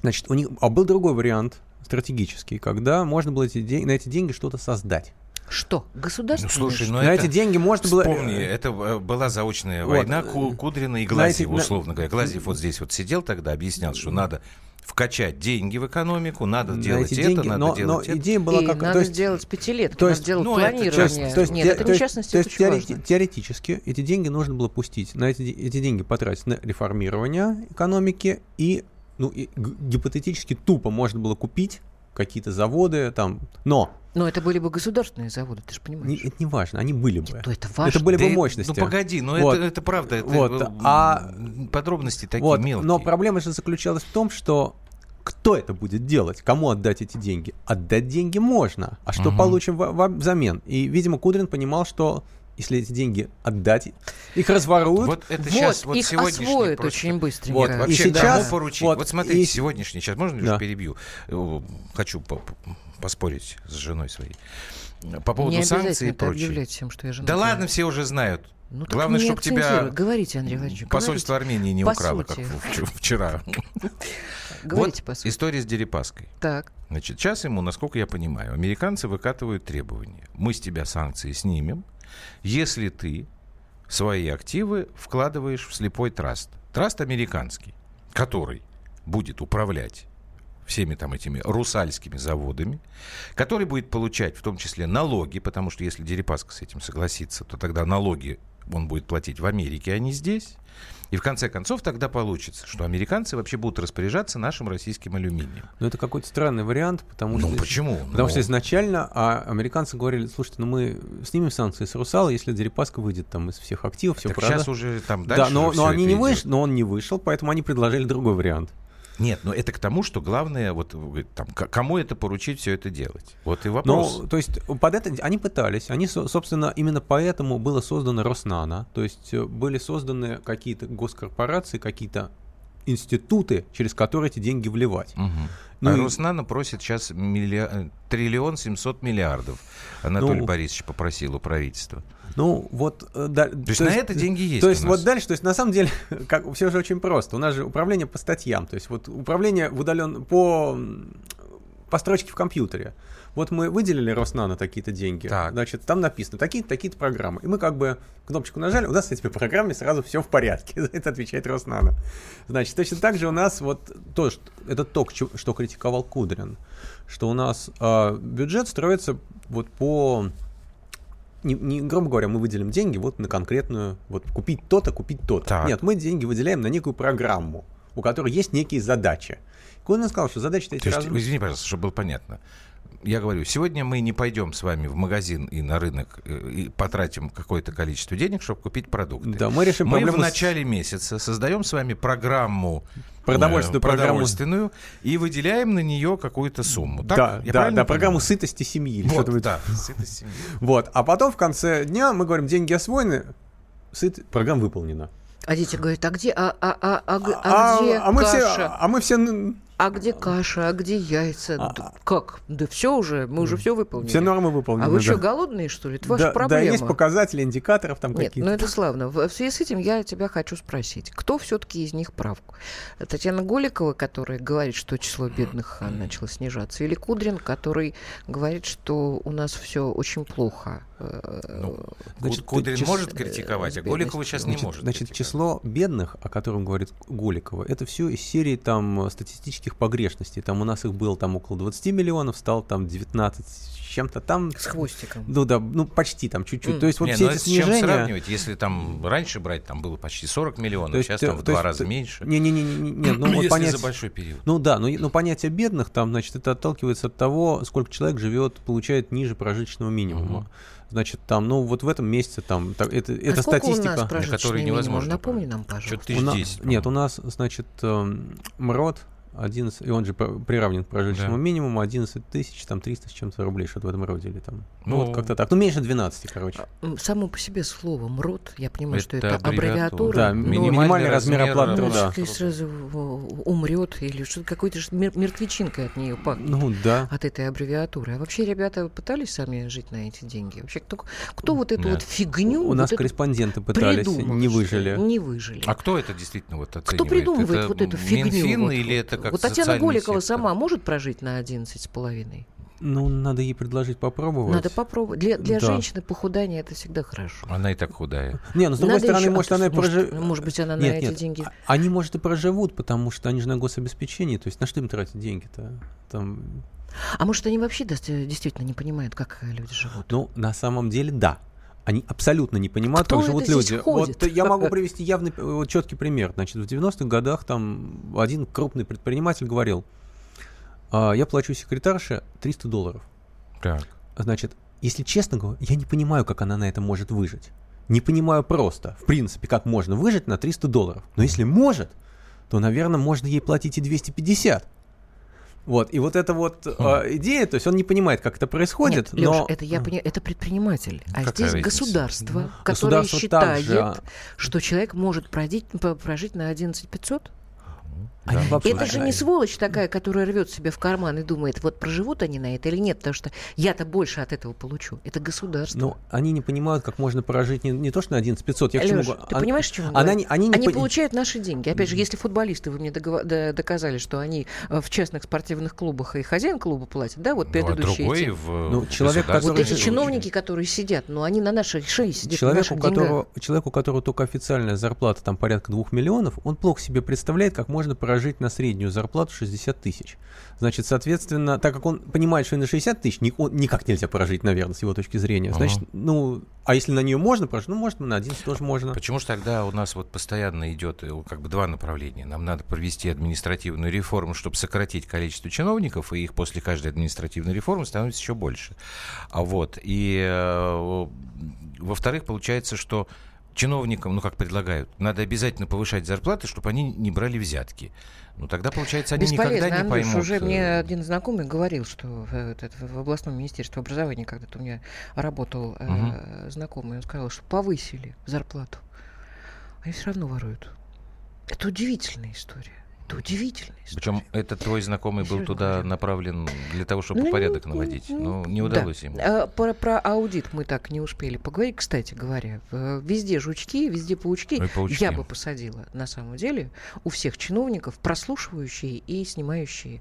Speaker 10: значит, у них, а был другой вариант стратегический, когда можно было эти на эти деньги что-то создать.
Speaker 2: Что? Государство?
Speaker 1: Ну, слушай, ну
Speaker 10: на
Speaker 1: это...
Speaker 10: эти деньги можно было...
Speaker 1: Вспомни, это э, была заочная
Speaker 10: Вот.
Speaker 1: война Ку- Кудрина и
Speaker 10: На
Speaker 1: Глазьев,
Speaker 10: эти- на-
Speaker 1: условно говоря. Глазьев вот здесь вот сидел тогда, объяснял, что надо вкачать деньги в экономику, надо
Speaker 10: на
Speaker 1: делать
Speaker 10: эти
Speaker 1: это,
Speaker 10: деньги,
Speaker 1: надо
Speaker 10: но,
Speaker 1: делать
Speaker 10: но
Speaker 1: это.
Speaker 10: идея была
Speaker 2: И
Speaker 10: как...
Speaker 2: надо
Speaker 10: то есть-
Speaker 2: сделать пятилетки,
Speaker 10: то
Speaker 2: надо
Speaker 10: есть-
Speaker 2: сделать
Speaker 1: ну, это
Speaker 2: планирование.
Speaker 1: часть-
Speaker 10: То есть,
Speaker 2: Нет,
Speaker 10: те-
Speaker 2: это
Speaker 10: то
Speaker 2: не частности,
Speaker 10: то
Speaker 2: это
Speaker 10: есть
Speaker 2: очень
Speaker 10: теорети-
Speaker 2: важно.
Speaker 10: теоретически эти деньги нужно было пустить, на эти, эти деньги потратить на реформирование экономики и, ну, и гипотетически тупо можно было купить какие-то заводы там, но
Speaker 2: Но это были бы государственные заводы, ты же
Speaker 10: не-
Speaker 2: понимаешь.
Speaker 10: это не важно, они были бы.
Speaker 2: То это важно.
Speaker 10: Это были
Speaker 1: Да
Speaker 10: бы
Speaker 1: и-
Speaker 10: мощности.
Speaker 1: Ну погоди, ну
Speaker 10: Вот.
Speaker 1: это, это правда, это
Speaker 10: Вот,
Speaker 1: э,
Speaker 10: а-
Speaker 1: подробности такие
Speaker 10: Вот,
Speaker 1: мелкие.
Speaker 10: но проблема же заключалась в том, что кто это будет делать? Кому отдать эти деньги? Отдать деньги можно. А что
Speaker 1: Мгм.
Speaker 10: получим во- во- взамен? И, видимо, Кудрин понимал, что если эти деньги отдать, их разворуют.
Speaker 1: Вот это
Speaker 2: Вот,
Speaker 1: сейчас, вот
Speaker 2: их
Speaker 1: сегодняшний
Speaker 2: освоят
Speaker 1: просто-
Speaker 2: очень быстренько.
Speaker 10: Вот,
Speaker 1: Нет,
Speaker 10: и
Speaker 1: вообще
Speaker 10: сейчас-
Speaker 1: кому поручить?
Speaker 10: вот,
Speaker 1: Вот, смотрите,
Speaker 10: и-
Speaker 1: сегодняшний час, можно лишь
Speaker 10: Да.
Speaker 1: перебью? Э, Хочу по- по- поспорить с женой своей. По поводу
Speaker 2: не
Speaker 1: санкций и прочее.
Speaker 2: всем, что я жена.
Speaker 1: Да ладно, все уже знают.
Speaker 2: Ну,
Speaker 1: Главное, чтобы тебя.
Speaker 2: Говорите, Андрей Владимирович,
Speaker 1: посольство
Speaker 2: говорите.
Speaker 1: Армении не
Speaker 2: По
Speaker 1: украло,
Speaker 2: сути.
Speaker 1: как вчера. (laughs)
Speaker 2: Говорите, по
Speaker 1: Вот
Speaker 2: сути.
Speaker 1: история с Дерипаской.
Speaker 2: Так.
Speaker 1: Значит, сейчас ему, насколько я понимаю, американцы выкатывают требования. Мы с тебя санкции снимем, если ты свои активы вкладываешь в слепой траст. Траст американский, который будет управлять всеми там этими русальскими заводами, который будет получать в том числе налоги, потому что если Дерипаска с этим согласится, то тогда налоги он будет платить в Америке, а не здесь. И в конце концов тогда получится, что американцы вообще будут распоряжаться нашим российским алюминием.
Speaker 10: Но это какой-то странный вариант, потому
Speaker 1: Ну
Speaker 10: что...
Speaker 1: почему?
Speaker 10: Потому
Speaker 1: Ну,
Speaker 10: что изначально а американцы говорили, слушайте, ну мы снимем санкции с Русала, если Дерипаска выйдет там из всех активов, все
Speaker 1: так
Speaker 10: продаст.
Speaker 1: сейчас уже там дальше
Speaker 10: Да, но, но они не вышли, но он не вышел, поэтому они предложили другой вариант.
Speaker 1: Нет, но это к тому, что главное, вот говорит, там, кому это поручить все это делать? Вот и вопрос.
Speaker 10: Ну, то есть под это они пытались, они, со- собственно, именно поэтому было создано Роснано, то есть э, были созданы какие-то госкорпорации, какие-то институты, через которые эти деньги вливать.
Speaker 1: Мгм.
Speaker 10: Ну
Speaker 1: а
Speaker 10: и-
Speaker 1: Роснано просит сейчас э, триллион семьсот миллиардов. Анатолий
Speaker 10: Ну,
Speaker 1: Борисович попросил у правительства.
Speaker 10: Ну, вот... э, да, то
Speaker 1: есть на это деньги есть
Speaker 10: То есть вот дальше, то есть на самом деле, (laughs) как, все же очень просто. У нас же управление по статьям, то есть вот управление в удален... по, по строчке в компьютере. Вот мы выделили Роснано такие-то деньги,
Speaker 1: Так.
Speaker 10: значит, там написано такие-то, такие-то программы. И мы как бы кнопочку нажали, у нас с этими программами сразу все в порядке. (laughs) За это отвечает Роснано. Значит, точно так же у нас вот то, что, это то, что критиковал Кудрин, что у нас а, бюджет строится вот по не, не, грубо говоря, мы выделим деньги вот на конкретную, вот купить то-то, купить то-то.
Speaker 1: Так.
Speaker 10: Нет, мы деньги выделяем на некую программу, у которой есть некие задачи. Кудрин сказал, что задача-то эти
Speaker 1: То есть,
Speaker 10: раз-
Speaker 1: извини, пожалуйста, чтобы было понятно. Я говорю, сегодня мы не пойдем с вами в магазин и на рынок э, и потратим какое-то количество денег, чтобы купить продукты.
Speaker 10: Да, мы решим
Speaker 1: Мы в
Speaker 10: проблему с-
Speaker 1: начале месяца создаем с вами программу
Speaker 10: Продовольственную
Speaker 1: э,
Speaker 10: программу.
Speaker 1: продовольственную и выделяем на нее какую-то сумму. Так?
Speaker 10: да,
Speaker 1: Я
Speaker 10: да, да, программу
Speaker 1: понимаю?
Speaker 10: сытости семьи. или
Speaker 1: Вот,
Speaker 10: что-то вроде-
Speaker 1: да, сытость семьи. (laughs)
Speaker 10: Вот. А потом в конце дня мы говорим, деньги освоены, сыт, программа выполнена.
Speaker 2: А дети говорят, а где, а, а, а, а,
Speaker 10: А,
Speaker 2: а где
Speaker 10: а мы все,
Speaker 2: каша?
Speaker 10: а мы все,
Speaker 2: А где каша? А где яйца?
Speaker 10: А,
Speaker 2: Да как? Да все уже, мы уже все выполнили.
Speaker 10: все нормы выполнены.
Speaker 2: а вы
Speaker 10: да.
Speaker 2: что, голодные, что ли? Это ваша
Speaker 10: да, да,
Speaker 2: проблема.
Speaker 10: есть показатели индикаторов там
Speaker 2: Нет,
Speaker 10: какие-то.
Speaker 2: ну это славно. В связи с этим я тебя хочу спросить, кто все-таки из них прав? Татьяна Голикова, которая говорит, что число бедных а, начало снижаться, или Кудрин, который говорит, что у нас все очень плохо? э,
Speaker 1: Ну,
Speaker 10: Значит,
Speaker 1: Кудрин
Speaker 2: чис-
Speaker 1: может
Speaker 2: э,
Speaker 1: критиковать, а Голикова сейчас не
Speaker 10: Значит,
Speaker 1: может.
Speaker 10: значит, число бедных, о котором говорит Голикова, это все из серии там э, статистических погрешностей. Там у нас их было там около 20 миллионов, стало там 19 с чем-то там.
Speaker 2: С хвостиком.
Speaker 10: Ну да, ну почти там чуть-чуть.
Speaker 2: М.
Speaker 10: То есть вот
Speaker 1: Не,
Speaker 10: все
Speaker 1: ну
Speaker 10: эти
Speaker 1: это с чем
Speaker 10: снижения...
Speaker 1: сравнивать? Если там раньше брать, там было почти 40 миллионов,
Speaker 10: То есть,
Speaker 1: сейчас
Speaker 10: э,
Speaker 1: там в
Speaker 10: то
Speaker 1: два
Speaker 10: есть,
Speaker 1: раза меньше.
Speaker 10: Не-не-не, нет, ну (clears throat) вот
Speaker 1: Если
Speaker 10: понять...
Speaker 1: за большой период.
Speaker 10: Ну да, но, но понятие бедных там, значит, это отталкивается от того, сколько человек живет, получает ниже прожиточного минимума.
Speaker 1: Мгм.
Speaker 10: Значит, там, ну вот в этом месяце там, так, это, это
Speaker 2: а сколько
Speaker 10: статистика.
Speaker 1: которые
Speaker 2: минимум?
Speaker 1: невозможно
Speaker 2: Напомни нам, пожалуйста.
Speaker 1: Что-то
Speaker 10: У на-
Speaker 1: 10.
Speaker 10: Нет, у нас, значит, эм, МРОД 11, и он же приравнен к прожиточному
Speaker 1: Да.
Speaker 10: минимуму, 11 тысяч, там 300 с чем-то рублей, что-то в этом роде, или там, ну,
Speaker 1: Ну,
Speaker 10: вот как-то так, ну, меньше 12, короче.
Speaker 2: М, Само по себе слово МРОД, я понимаю, что
Speaker 1: Это
Speaker 2: это
Speaker 1: аббревиатура.
Speaker 2: аббревиатура.
Speaker 10: Да,
Speaker 2: но-
Speaker 10: минимальный,
Speaker 1: минимальный
Speaker 10: размер
Speaker 1: размер,
Speaker 10: оплаты
Speaker 1: да.
Speaker 10: Труда.
Speaker 2: ты сразу умрет или что-то какой-то мер- мертвечинкой от нее пахнет.
Speaker 10: Ну, да.
Speaker 2: От этой аббревиатуры. А вообще ребята пытались сами жить на эти деньги? Вообще кто, кто вот эту
Speaker 1: Да.
Speaker 2: вот фигню
Speaker 10: У нас
Speaker 2: вот эту
Speaker 10: корреспонденты пытались,
Speaker 2: придумал,
Speaker 10: не выжили.
Speaker 2: Не выжили.
Speaker 1: А кто это действительно вот оценивает?
Speaker 2: Кто придумывает
Speaker 1: Это
Speaker 2: вот эту фигню?
Speaker 1: Минфин
Speaker 2: вот,
Speaker 1: или это как
Speaker 2: Вот Татьяна Голикова
Speaker 1: сектор?
Speaker 2: сама может прожить на 11 с половиной?
Speaker 10: Ну, надо ей предложить попробовать.
Speaker 2: Надо попробовать. Для, для
Speaker 10: Да.
Speaker 2: женщины похудание это всегда хорошо.
Speaker 1: Она и так худая.
Speaker 10: Не, ну, с другой
Speaker 2: Надо
Speaker 10: стороны,
Speaker 2: ещё-
Speaker 10: может,
Speaker 2: а,
Speaker 10: она
Speaker 2: может,
Speaker 10: проживет.
Speaker 2: может быть, она на
Speaker 10: Нет,
Speaker 2: эти
Speaker 10: нет,
Speaker 2: деньги...
Speaker 10: а- Они, может, и проживут, потому что они же на гособеспечении. То есть на что им тратить деньги-то? Там...
Speaker 2: А может, они вообще действительно не понимают, как люди живут?
Speaker 10: Ну, на самом деле, да. Они абсолютно не понимают,
Speaker 2: Кто
Speaker 10: как
Speaker 2: это
Speaker 10: живут
Speaker 2: здесь
Speaker 10: люди.
Speaker 2: ходит?
Speaker 10: Вот я могу (laughs) привести явный, э, вот, четкий пример. Значит, в 90-х годах там один крупный предприниматель говорил, «А, я плачу секретарше 300 долларов.
Speaker 1: Так.
Speaker 10: Значит, если честно говоря, я не понимаю, как она на это может выжить. Не понимаю просто, в принципе, как можно выжить на 300 долларов. Но если может, то, наверное, можно ей платить и 250. Вот, и вот эта вот э, идея, то есть он не понимает, как это происходит,
Speaker 2: Нет, Лёш,
Speaker 10: но...
Speaker 2: это я понимаю, это предприниматель, а
Speaker 1: Какая
Speaker 2: здесь
Speaker 1: разница?
Speaker 2: государство, которое
Speaker 10: Государство
Speaker 2: считает,
Speaker 10: также-
Speaker 2: что человек может прожить, прожить на 11 500.
Speaker 1: Да.
Speaker 2: Это же не сволочь такая, которая рвет себе в карман и думает, вот проживут они на это или нет, потому что я-то больше от этого получу. Это государство.
Speaker 10: Ну, они не понимают, как можно прожить не, не то, что на 11 500, я к чему
Speaker 2: ты
Speaker 10: Ан-
Speaker 2: понимаешь, о чем я
Speaker 10: она не- они не
Speaker 2: Они
Speaker 10: пони-
Speaker 2: получают наши деньги. Опять же, если футболисты, вы мне догова- д- доказали, что они э, в частных спортивных клубах и хозяин клуба платит, да, вот
Speaker 1: Ну, а
Speaker 2: предыдущие
Speaker 1: другой
Speaker 2: эти-
Speaker 1: в
Speaker 10: Ну, человек,
Speaker 1: государственном
Speaker 2: Вот
Speaker 10: который
Speaker 2: эти чиновники, которые сидят, ну, они на нашей шее сидят, наших
Speaker 10: у
Speaker 2: деньгах.
Speaker 10: которого, человеку, у которого только официальная зарплата там порядка двух миллионов, он плохо себе представляет, как можно прожить на среднюю зарплату 60 тысяч. Значит, соответственно, так как он понимает, что и на 60 тысяч никак нельзя прожить, наверное, с его точки зрения. Значит,
Speaker 1: Ага.
Speaker 10: ну, а если на нее можно прожить, ну, может, на 11 тоже можно.
Speaker 1: Почему же тогда у нас вот постоянно идет э, как бы два направления? Нам надо провести административную реформу, чтобы сократить количество чиновников, и их после каждой административной реформы становится еще больше. А вот, и э, во-вторых, получается, что чиновникам, ну как предлагают, надо обязательно повышать зарплаты, чтобы они не брали взятки. Ну тогда, получается, они никогда
Speaker 2: Бесполезно,
Speaker 1: не
Speaker 2: Андрюш,
Speaker 1: поймут.
Speaker 2: уже
Speaker 1: э,
Speaker 2: мне один знакомый говорил, что в, э, в областном министерстве образования когда-то у меня работал э, знакомый, он сказал, что повысили зарплату. Они все равно воруют. Это удивительная история. Это удивительная история.
Speaker 1: Причем этот твой знакомый был туда направлен для того, чтобы
Speaker 2: Ну,
Speaker 1: порядок
Speaker 2: ну,
Speaker 1: наводить.
Speaker 2: ну,
Speaker 1: Но не
Speaker 2: да.
Speaker 1: удалось ему.
Speaker 2: А, Про, про аудит мы так не успели поговорить. Кстати говоря, везде жучки, везде паучки.
Speaker 1: Ой, паучки.
Speaker 2: Я бы посадила, на самом деле, у всех чиновников прослушивающие и снимающие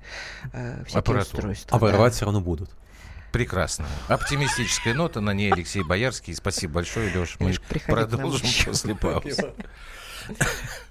Speaker 2: э, всякие
Speaker 1: Аппаратуру.
Speaker 2: устройства.
Speaker 10: А
Speaker 2: Да.
Speaker 10: воровать все равно будут.
Speaker 1: Прекрасно. Оптимистическая нота, на ней Алексей Боярский. Спасибо большое, Леш. Мы продолжим после паузы. (laughs)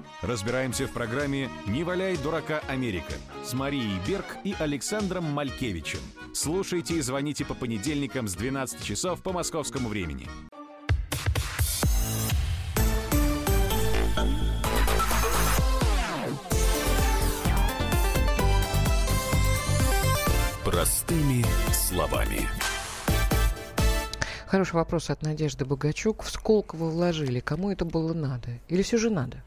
Speaker 3: Разбираемся в программе «Не валяй дурака Америка» с Марией Берг и Александром Малькевичем. Слушайте и звоните по понедельникам с 12 часов по московскому времени. Простыми словами.
Speaker 2: Хороший вопрос от Надежды Богачук. В Сколково вложили. Кому это было надо? Или все же надо?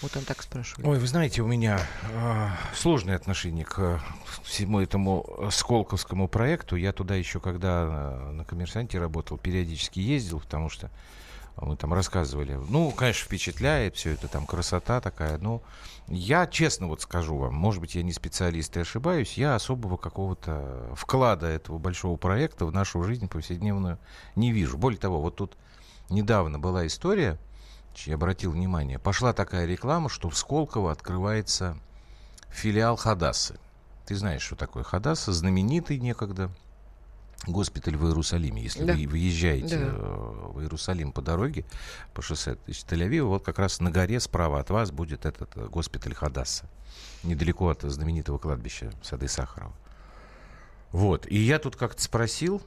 Speaker 2: Вот он так спрашивает.
Speaker 1: Ой, вы знаете, у меня э, сложное отношение к всему этому Сколковскому проекту. Я туда еще, когда на, на коммерсанте работал, периодически ездил, потому что мы там рассказывали. Ну, конечно, впечатляет все это, там красота такая. Но я честно вот скажу вам, может быть, я не специалист и ошибаюсь, я особого какого-то вклада этого большого проекта в нашу жизнь повседневную не вижу. Более того, вот тут недавно была история, я обратил внимание, пошла такая реклама, что в Сколково открывается филиал Хадасы. Ты знаешь, что такое Хадаса, знаменитый некогда госпиталь в Иерусалиме. Если да. вы выезжаете да. в Иерусалим по дороге, по шоссе из Тель-Авива, вот как раз на горе справа от вас будет этот госпиталь Хадаса. Недалеко от знаменитого кладбища Сады Сахарова. Вот. И я тут как-то спросил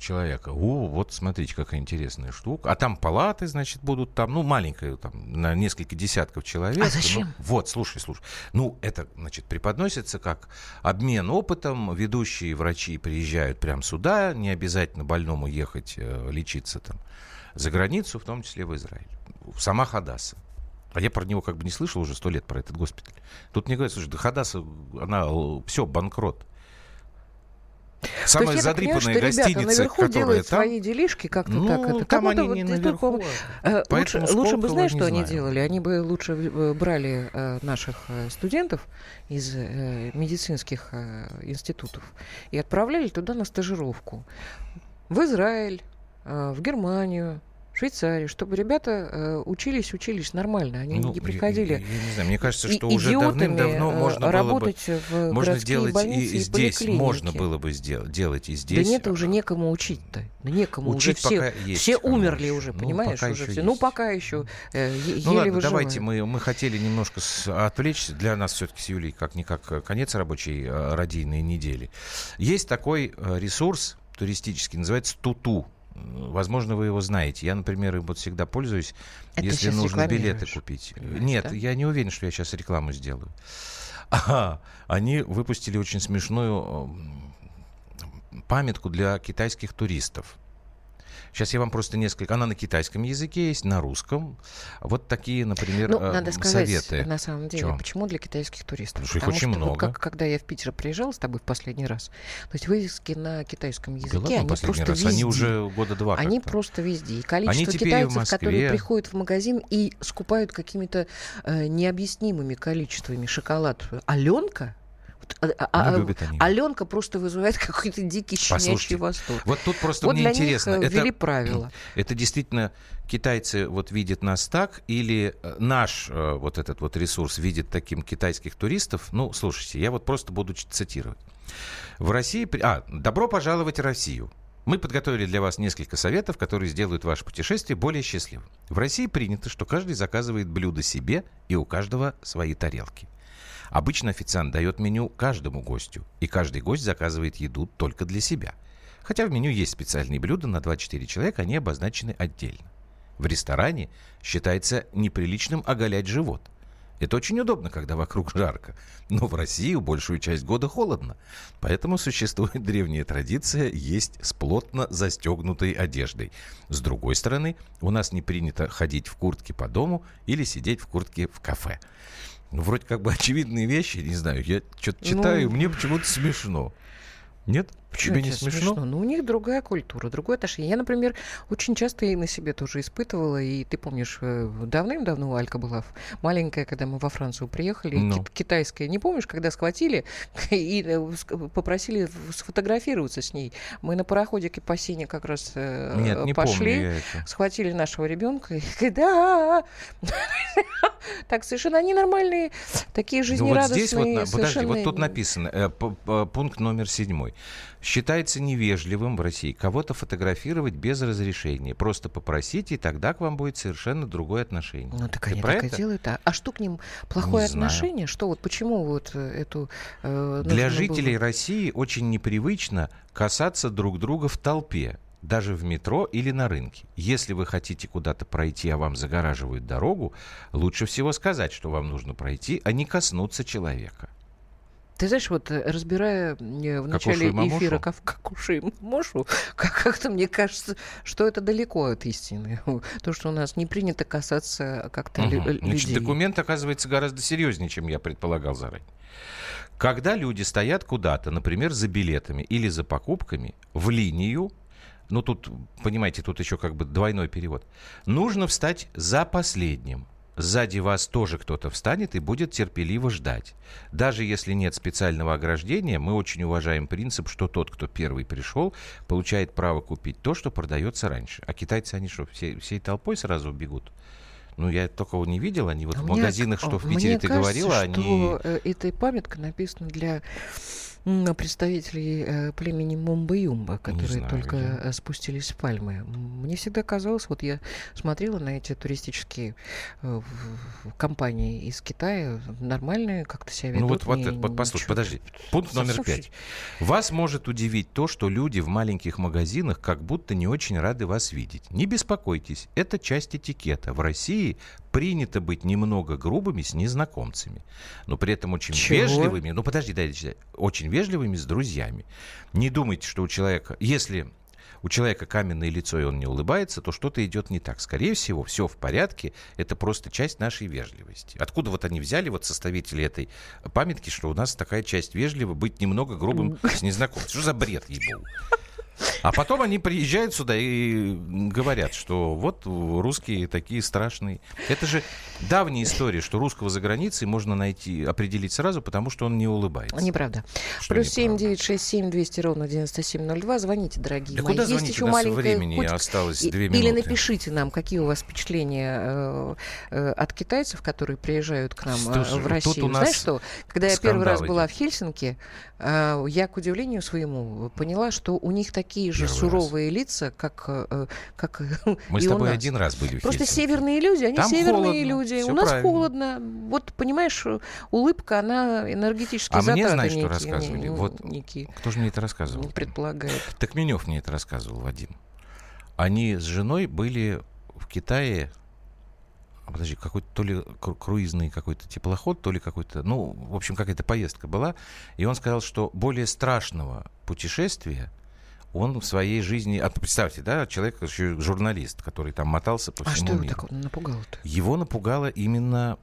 Speaker 1: человека. О, вот смотрите, какая интересная штука. А там палаты, значит, будут там, ну, маленькая, там, на несколько десятков человек.
Speaker 2: А зачем?
Speaker 1: Ну, вот, слушай, слушай. Ну, это, значит, преподносится как обмен опытом. Ведущие врачи приезжают прямо сюда, не обязательно больному ехать э, лечиться там за границу, в том числе в Израиль. Сама Хадаса. А я про него как бы не слышал уже сто лет, про этот госпиталь. Тут мне говорят, слушай, да Хадаса, она, все, банкрот. Самая задрипанная понимаю, гостиница,
Speaker 2: наверху
Speaker 1: которая
Speaker 2: делают
Speaker 1: там...
Speaker 2: свои делишки как-то
Speaker 1: ну,
Speaker 2: так. Это,
Speaker 1: там они
Speaker 2: вот
Speaker 1: не наверху.
Speaker 2: Э, лучше, лучше бы, знаешь, что
Speaker 1: знаю.
Speaker 2: они делали? Они бы лучше э, брали э, наших э, студентов из э, медицинских э, институтов и отправляли туда на стажировку. В Израиль, э, в Германию, Швейцарии, чтобы ребята э, учились, учились нормально, они ну, не приходили.
Speaker 1: Я, я, я не знаю, мне кажется, что уже давным-давно можно
Speaker 2: работать
Speaker 1: было бы,
Speaker 2: в
Speaker 1: можно сделать и,
Speaker 2: и
Speaker 1: здесь, можно было бы сделать, делать и здесь.
Speaker 2: Да нет, уже некому учить-то, да некому
Speaker 1: Учить
Speaker 2: уже
Speaker 1: пока
Speaker 2: все,
Speaker 1: есть,
Speaker 2: все умерли
Speaker 1: еще.
Speaker 2: уже,
Speaker 1: ну,
Speaker 2: понимаешь,
Speaker 1: пока
Speaker 2: уже все.
Speaker 1: Есть.
Speaker 2: Ну пока еще э,
Speaker 1: ну,
Speaker 2: еле
Speaker 1: ладно, давайте мы мы хотели немножко с, отвлечься. Для нас все-таки с Юлей как никак конец рабочей э, радийной недели. Есть такой э, ресурс туристический, называется Туту. Возможно, вы его знаете. Я, например, им вот всегда пользуюсь,
Speaker 2: Это
Speaker 1: если нужно билеты купить. Нет,
Speaker 2: да?
Speaker 1: я не уверен, что я сейчас рекламу сделаю. Ага, они выпустили очень смешную памятку для китайских туристов. Сейчас я вам просто несколько... Она на китайском языке есть, на русском. Вот такие, например,
Speaker 2: ну, надо сказать,
Speaker 1: советы.
Speaker 2: на самом деле,
Speaker 1: Чем?
Speaker 2: почему для китайских туристов?
Speaker 1: Потому что их
Speaker 2: Потому
Speaker 1: очень
Speaker 2: что
Speaker 1: много.
Speaker 2: Вот как, когда я в Питер приезжала с тобой в последний раз, то есть вывески на китайском языке,
Speaker 1: Да ладно,
Speaker 2: они
Speaker 1: последний
Speaker 2: просто
Speaker 1: раз.
Speaker 2: везде.
Speaker 1: Они уже года два
Speaker 2: Они просто везде. И количество китайцев, которые приходят в магазин и скупают какими-то э, необъяснимыми количествами шоколад. Аленка? Вот, а- а- а-
Speaker 1: любят они.
Speaker 2: Аленка просто вызывает (laughs) какой-то дикий щенячий
Speaker 1: Послушайте,
Speaker 2: восторг.
Speaker 1: Вот тут просто
Speaker 2: Вот
Speaker 1: мне
Speaker 2: для
Speaker 1: интересно.
Speaker 2: них э,
Speaker 1: это,
Speaker 2: правила. (clears throat)
Speaker 1: это действительно китайцы вот видят нас так, или э, наш э, вот этот вот ресурс видит таким китайских туристов? Ну, слушайте, я вот просто буду цитировать. В России... А, добро пожаловать в Россию. Мы подготовили для вас несколько советов, которые сделают ваше путешествие более счастливым. В России принято, что каждый заказывает блюдо себе, и у каждого свои тарелки. Обычно официант дает меню каждому гостю, и каждый гость заказывает еду только для себя. Хотя в меню есть специальные блюда на 2-4 человека, они обозначены отдельно. В ресторане считается неприличным оголять живот. Это очень удобно, когда вокруг жарко. Но в России большую часть года холодно. Поэтому существует древняя традиция есть с плотно застегнутой одеждой. С другой стороны, у нас не принято ходить в куртке по дому или сидеть в куртке в кафе. Ну, вроде как бы (laughs) очевидные вещи, не знаю, я что-то читаю,
Speaker 2: Ну.
Speaker 1: мне почему-то смешно. Нет?
Speaker 2: Почему
Speaker 1: Тебе не
Speaker 2: это
Speaker 1: смешно?
Speaker 2: Ну, у них другая культура, другое отношение. Я, например, очень часто и на себе тоже испытывала. И ты помнишь, э, давным-давно Алька была маленькая, когда мы во Францию приехали,
Speaker 1: Ну.
Speaker 2: кит- китайская. Не помнишь, когда схватили (laughs) и э, попросили сфотографироваться с ней? Мы на пароходике по Сене как раз э,
Speaker 1: Нет, не
Speaker 2: пошли. Схватили нашего ребенка и да, (laughs) так совершенно они нормальные, такие
Speaker 1: Ну, вот
Speaker 2: жизнерадостные,
Speaker 1: здесь вот, подожди, вот тут написано, пункт номер седьмой. Считается невежливым в России кого-то фотографировать без разрешения. Просто попросите, и тогда к вам будет совершенно другое отношение.
Speaker 2: Ну так
Speaker 1: Ты
Speaker 2: они
Speaker 1: про
Speaker 2: так и
Speaker 1: это?
Speaker 2: делают. А, а что к ним плохое
Speaker 1: Не знаю.
Speaker 2: отношение? Что вот почему вот э, эту э,
Speaker 1: Для жителей
Speaker 2: было-
Speaker 1: России очень непривычно касаться друг друга в толпе, даже в метро или на рынке. Если вы хотите куда-то пройти, а вам загораживают дорогу, лучше всего сказать, что вам нужно пройти, а не коснуться человека.
Speaker 2: Ты знаешь, вот э, разбирая э, в начале
Speaker 1: Какушу
Speaker 2: эфира как, Какушу и Мамушу, (laughs) как- как-то мне кажется, что это далеко от истины. (laughs) То, что у нас не принято касаться как-то лю-
Speaker 1: Мгм. Значит,
Speaker 2: людей.
Speaker 1: документ оказывается гораздо серьезнее, чем я предполагал заранее. Когда люди стоят куда-то, например, за билетами или за покупками, в линию, ну тут, понимаете, тут еще как бы двойной перевод, нужно встать за последним. Сзади вас тоже кто-то встанет и будет терпеливо ждать. Даже если нет специального ограждения, мы очень уважаем принцип, что тот, кто первый пришел, получает право купить то, что продается раньше. А китайцы, они что, все, всей толпой сразу бегут? Ну, я такого не видел. Они вот
Speaker 2: А
Speaker 1: в
Speaker 2: мне
Speaker 1: магазинах, что в Питере ты
Speaker 2: кажется,
Speaker 1: говорила,
Speaker 2: что
Speaker 1: они...
Speaker 2: э, эта памятка написана для представителей э, племени Мумба-Юмба, которые
Speaker 1: знаю,
Speaker 2: только
Speaker 1: я-
Speaker 2: э, спустились с Пальмы. Мне всегда казалось, вот я смотрела на эти туристические э, компании из Китая, нормальные как-то себя ведут.
Speaker 1: Ну вот, вот, вот послушай, подожди. Пункт номер пять. Вас может удивить то, что люди в маленьких магазинах как будто не очень рады вас видеть. Не беспокойтесь, это часть этикета. В России принято быть немного грубыми с незнакомцами, но при этом очень
Speaker 2: Чего?
Speaker 1: вежливыми. Ну подожди, дай дочитать. Очень вежливыми с друзьями. Не думайте, что у человека, если у человека каменное лицо и он не улыбается, то что-то идет не так. Скорее всего, все в порядке. Это просто часть нашей вежливости. Откуда вот они взяли, вот составители этой памятки, что у нас такая часть вежлива, быть немного грубым с незнакомцем. Что за бред, ебал? (laughs) А потом они приезжают сюда и говорят, что вот русские такие страшные. Это же давняя история, что русского за границей можно найти, определить сразу, потому что он не улыбается.
Speaker 2: Неправда.
Speaker 1: Что
Speaker 2: Плюс семь девять шесть семь двести ровно девяносто семь ноль два. Звоните, дорогие
Speaker 1: Да
Speaker 2: мои.
Speaker 1: куда
Speaker 2: Есть
Speaker 1: звонить?
Speaker 2: еще
Speaker 1: У нас
Speaker 2: маленькое
Speaker 1: времени
Speaker 2: хоть-
Speaker 1: осталось две
Speaker 2: Или
Speaker 1: минуты.
Speaker 2: напишите нам, какие у вас впечатления э, э, от китайцев, которые приезжают к нам э,
Speaker 1: Слушай,
Speaker 2: в Россию.
Speaker 1: тут у
Speaker 2: Знаешь
Speaker 1: нас
Speaker 2: что? Когда я первый раз была
Speaker 1: идет.
Speaker 2: в Хельсинки, э, я, к удивлению своему, поняла, что у них такие же
Speaker 1: Первый раз.
Speaker 2: суровые лица, как, э, как (laughs)
Speaker 1: Мы
Speaker 2: и
Speaker 1: с
Speaker 2: у
Speaker 1: тобой
Speaker 2: нас.
Speaker 1: один раз были в
Speaker 2: Просто
Speaker 1: Хельсинки.
Speaker 2: северные люди, они
Speaker 1: Там
Speaker 2: северные
Speaker 1: холодно,
Speaker 2: люди. У нас
Speaker 1: правильно.
Speaker 2: холодно. Вот, понимаешь, улыбка, она энергетические
Speaker 1: А мне, знаешь, что рассказывали?
Speaker 2: не-
Speaker 1: Вот
Speaker 2: некие
Speaker 1: Кто же мне это рассказывал?
Speaker 2: предполагает. (laughs)
Speaker 1: Так Менев мне это рассказывал, Вадим. Они с женой были в Китае, а, подожди, какой-то то ли кру- круизный какой-то теплоход, то ли какой-то, ну, в общем, какая-то поездка была. И он сказал, что более страшного путешествия он в своей жизни... А представьте, да, человек еще журналист, который там мотался по
Speaker 2: А
Speaker 1: всему
Speaker 2: что его
Speaker 1: миру.
Speaker 2: так напугало-то?
Speaker 1: Его напугало именно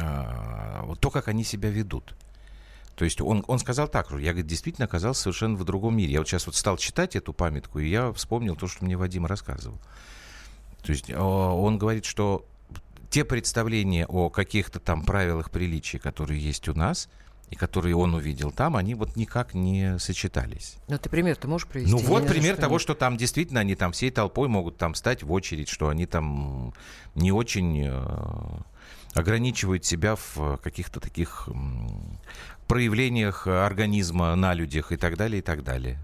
Speaker 1: а, вот то, как они себя ведут. То есть он, он сказал так я говорит, действительно оказался совершенно в другом мире. Я вот сейчас вот стал читать эту памятку, и я вспомнил то, что мне Вадим рассказывал. То есть а, он говорит, что те представления о каких-то там правилах приличия, которые есть у нас, и которые он увидел там, они вот никак не сочетались.
Speaker 2: Ну, ты пример ты можешь привести?
Speaker 1: Ну вот пример
Speaker 2: что
Speaker 1: того, что там действительно они там всей толпой могут там стать в очередь, что они там не очень э, ограничивают себя в каких-то таких проявлениях организма на людях и так далее, и так далее.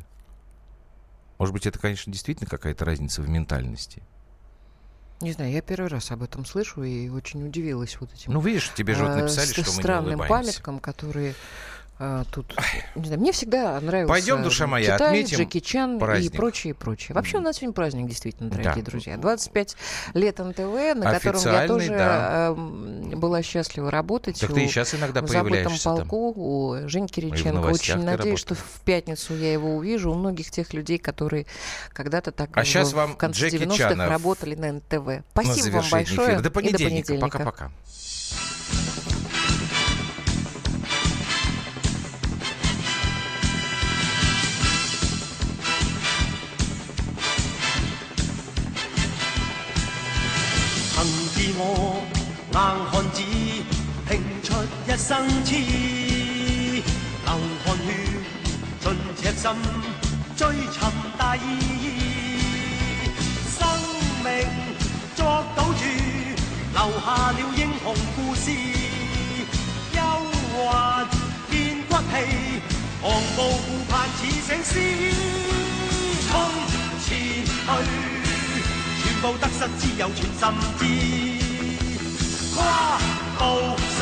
Speaker 1: Может быть, это, конечно, действительно какая-то разница в ментальности.
Speaker 2: Не знаю, я первый раз об этом слышу и очень удивилась вот этим.
Speaker 1: Ну, видишь, тебе же вот
Speaker 2: э,
Speaker 1: написали, что мы не
Speaker 2: странным
Speaker 1: улыбаемся.
Speaker 2: памяткам, которые а, тут, не знаю, мне всегда нравился
Speaker 1: Пойдем, душа моя,
Speaker 2: Китай,
Speaker 1: отметим
Speaker 2: Джеки Чан
Speaker 1: праздник.
Speaker 2: и прочее, прочее. Вообще у нас сегодня праздник, действительно, дорогие
Speaker 1: Да.
Speaker 2: друзья. 25 лет НТВ, на котором я тоже
Speaker 1: да.
Speaker 2: э, м, была счастлива работать.
Speaker 1: Так
Speaker 2: у-
Speaker 1: ты и сейчас иногда
Speaker 2: в забытом
Speaker 1: появляешься там.
Speaker 2: полку у Жени Кириченко. Очень надеюсь, что в пятницу я его увижу. У многих тех людей, которые когда-то так
Speaker 1: А
Speaker 2: в-
Speaker 1: вам
Speaker 2: в конце
Speaker 1: Джеки
Speaker 2: 90-х
Speaker 1: Чанов
Speaker 2: работали на НТВ.
Speaker 1: На
Speaker 2: Спасибо вам
Speaker 1: завершение
Speaker 2: большое.
Speaker 1: эфира. До понедельника. Пока-пока.
Speaker 11: 硬漢子拼出一生痴，流汗血盡赤心追尋大義，生命作赌注，留下了英雄故事，憂患變骨氣，昂步顧盼似醒狮，冲前去，全部得失只有全心知。跨步上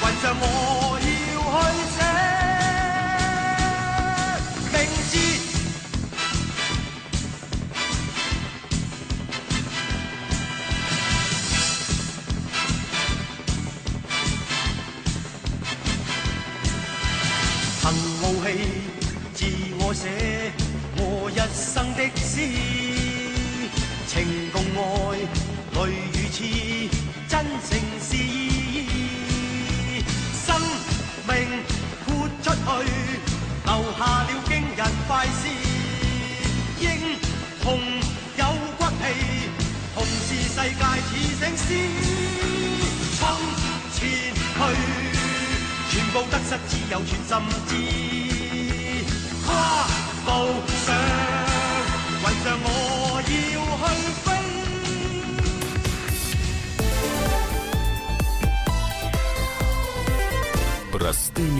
Speaker 11: 雲上，我要去寫名字。憑傲氣，自我寫我一生的詩，去，留下了惊人快事。英雄有骨气，同是世界似醒狮，冲前去。全部得失只有全心知，跨步上云上，我要去飞。
Speaker 3: Простыми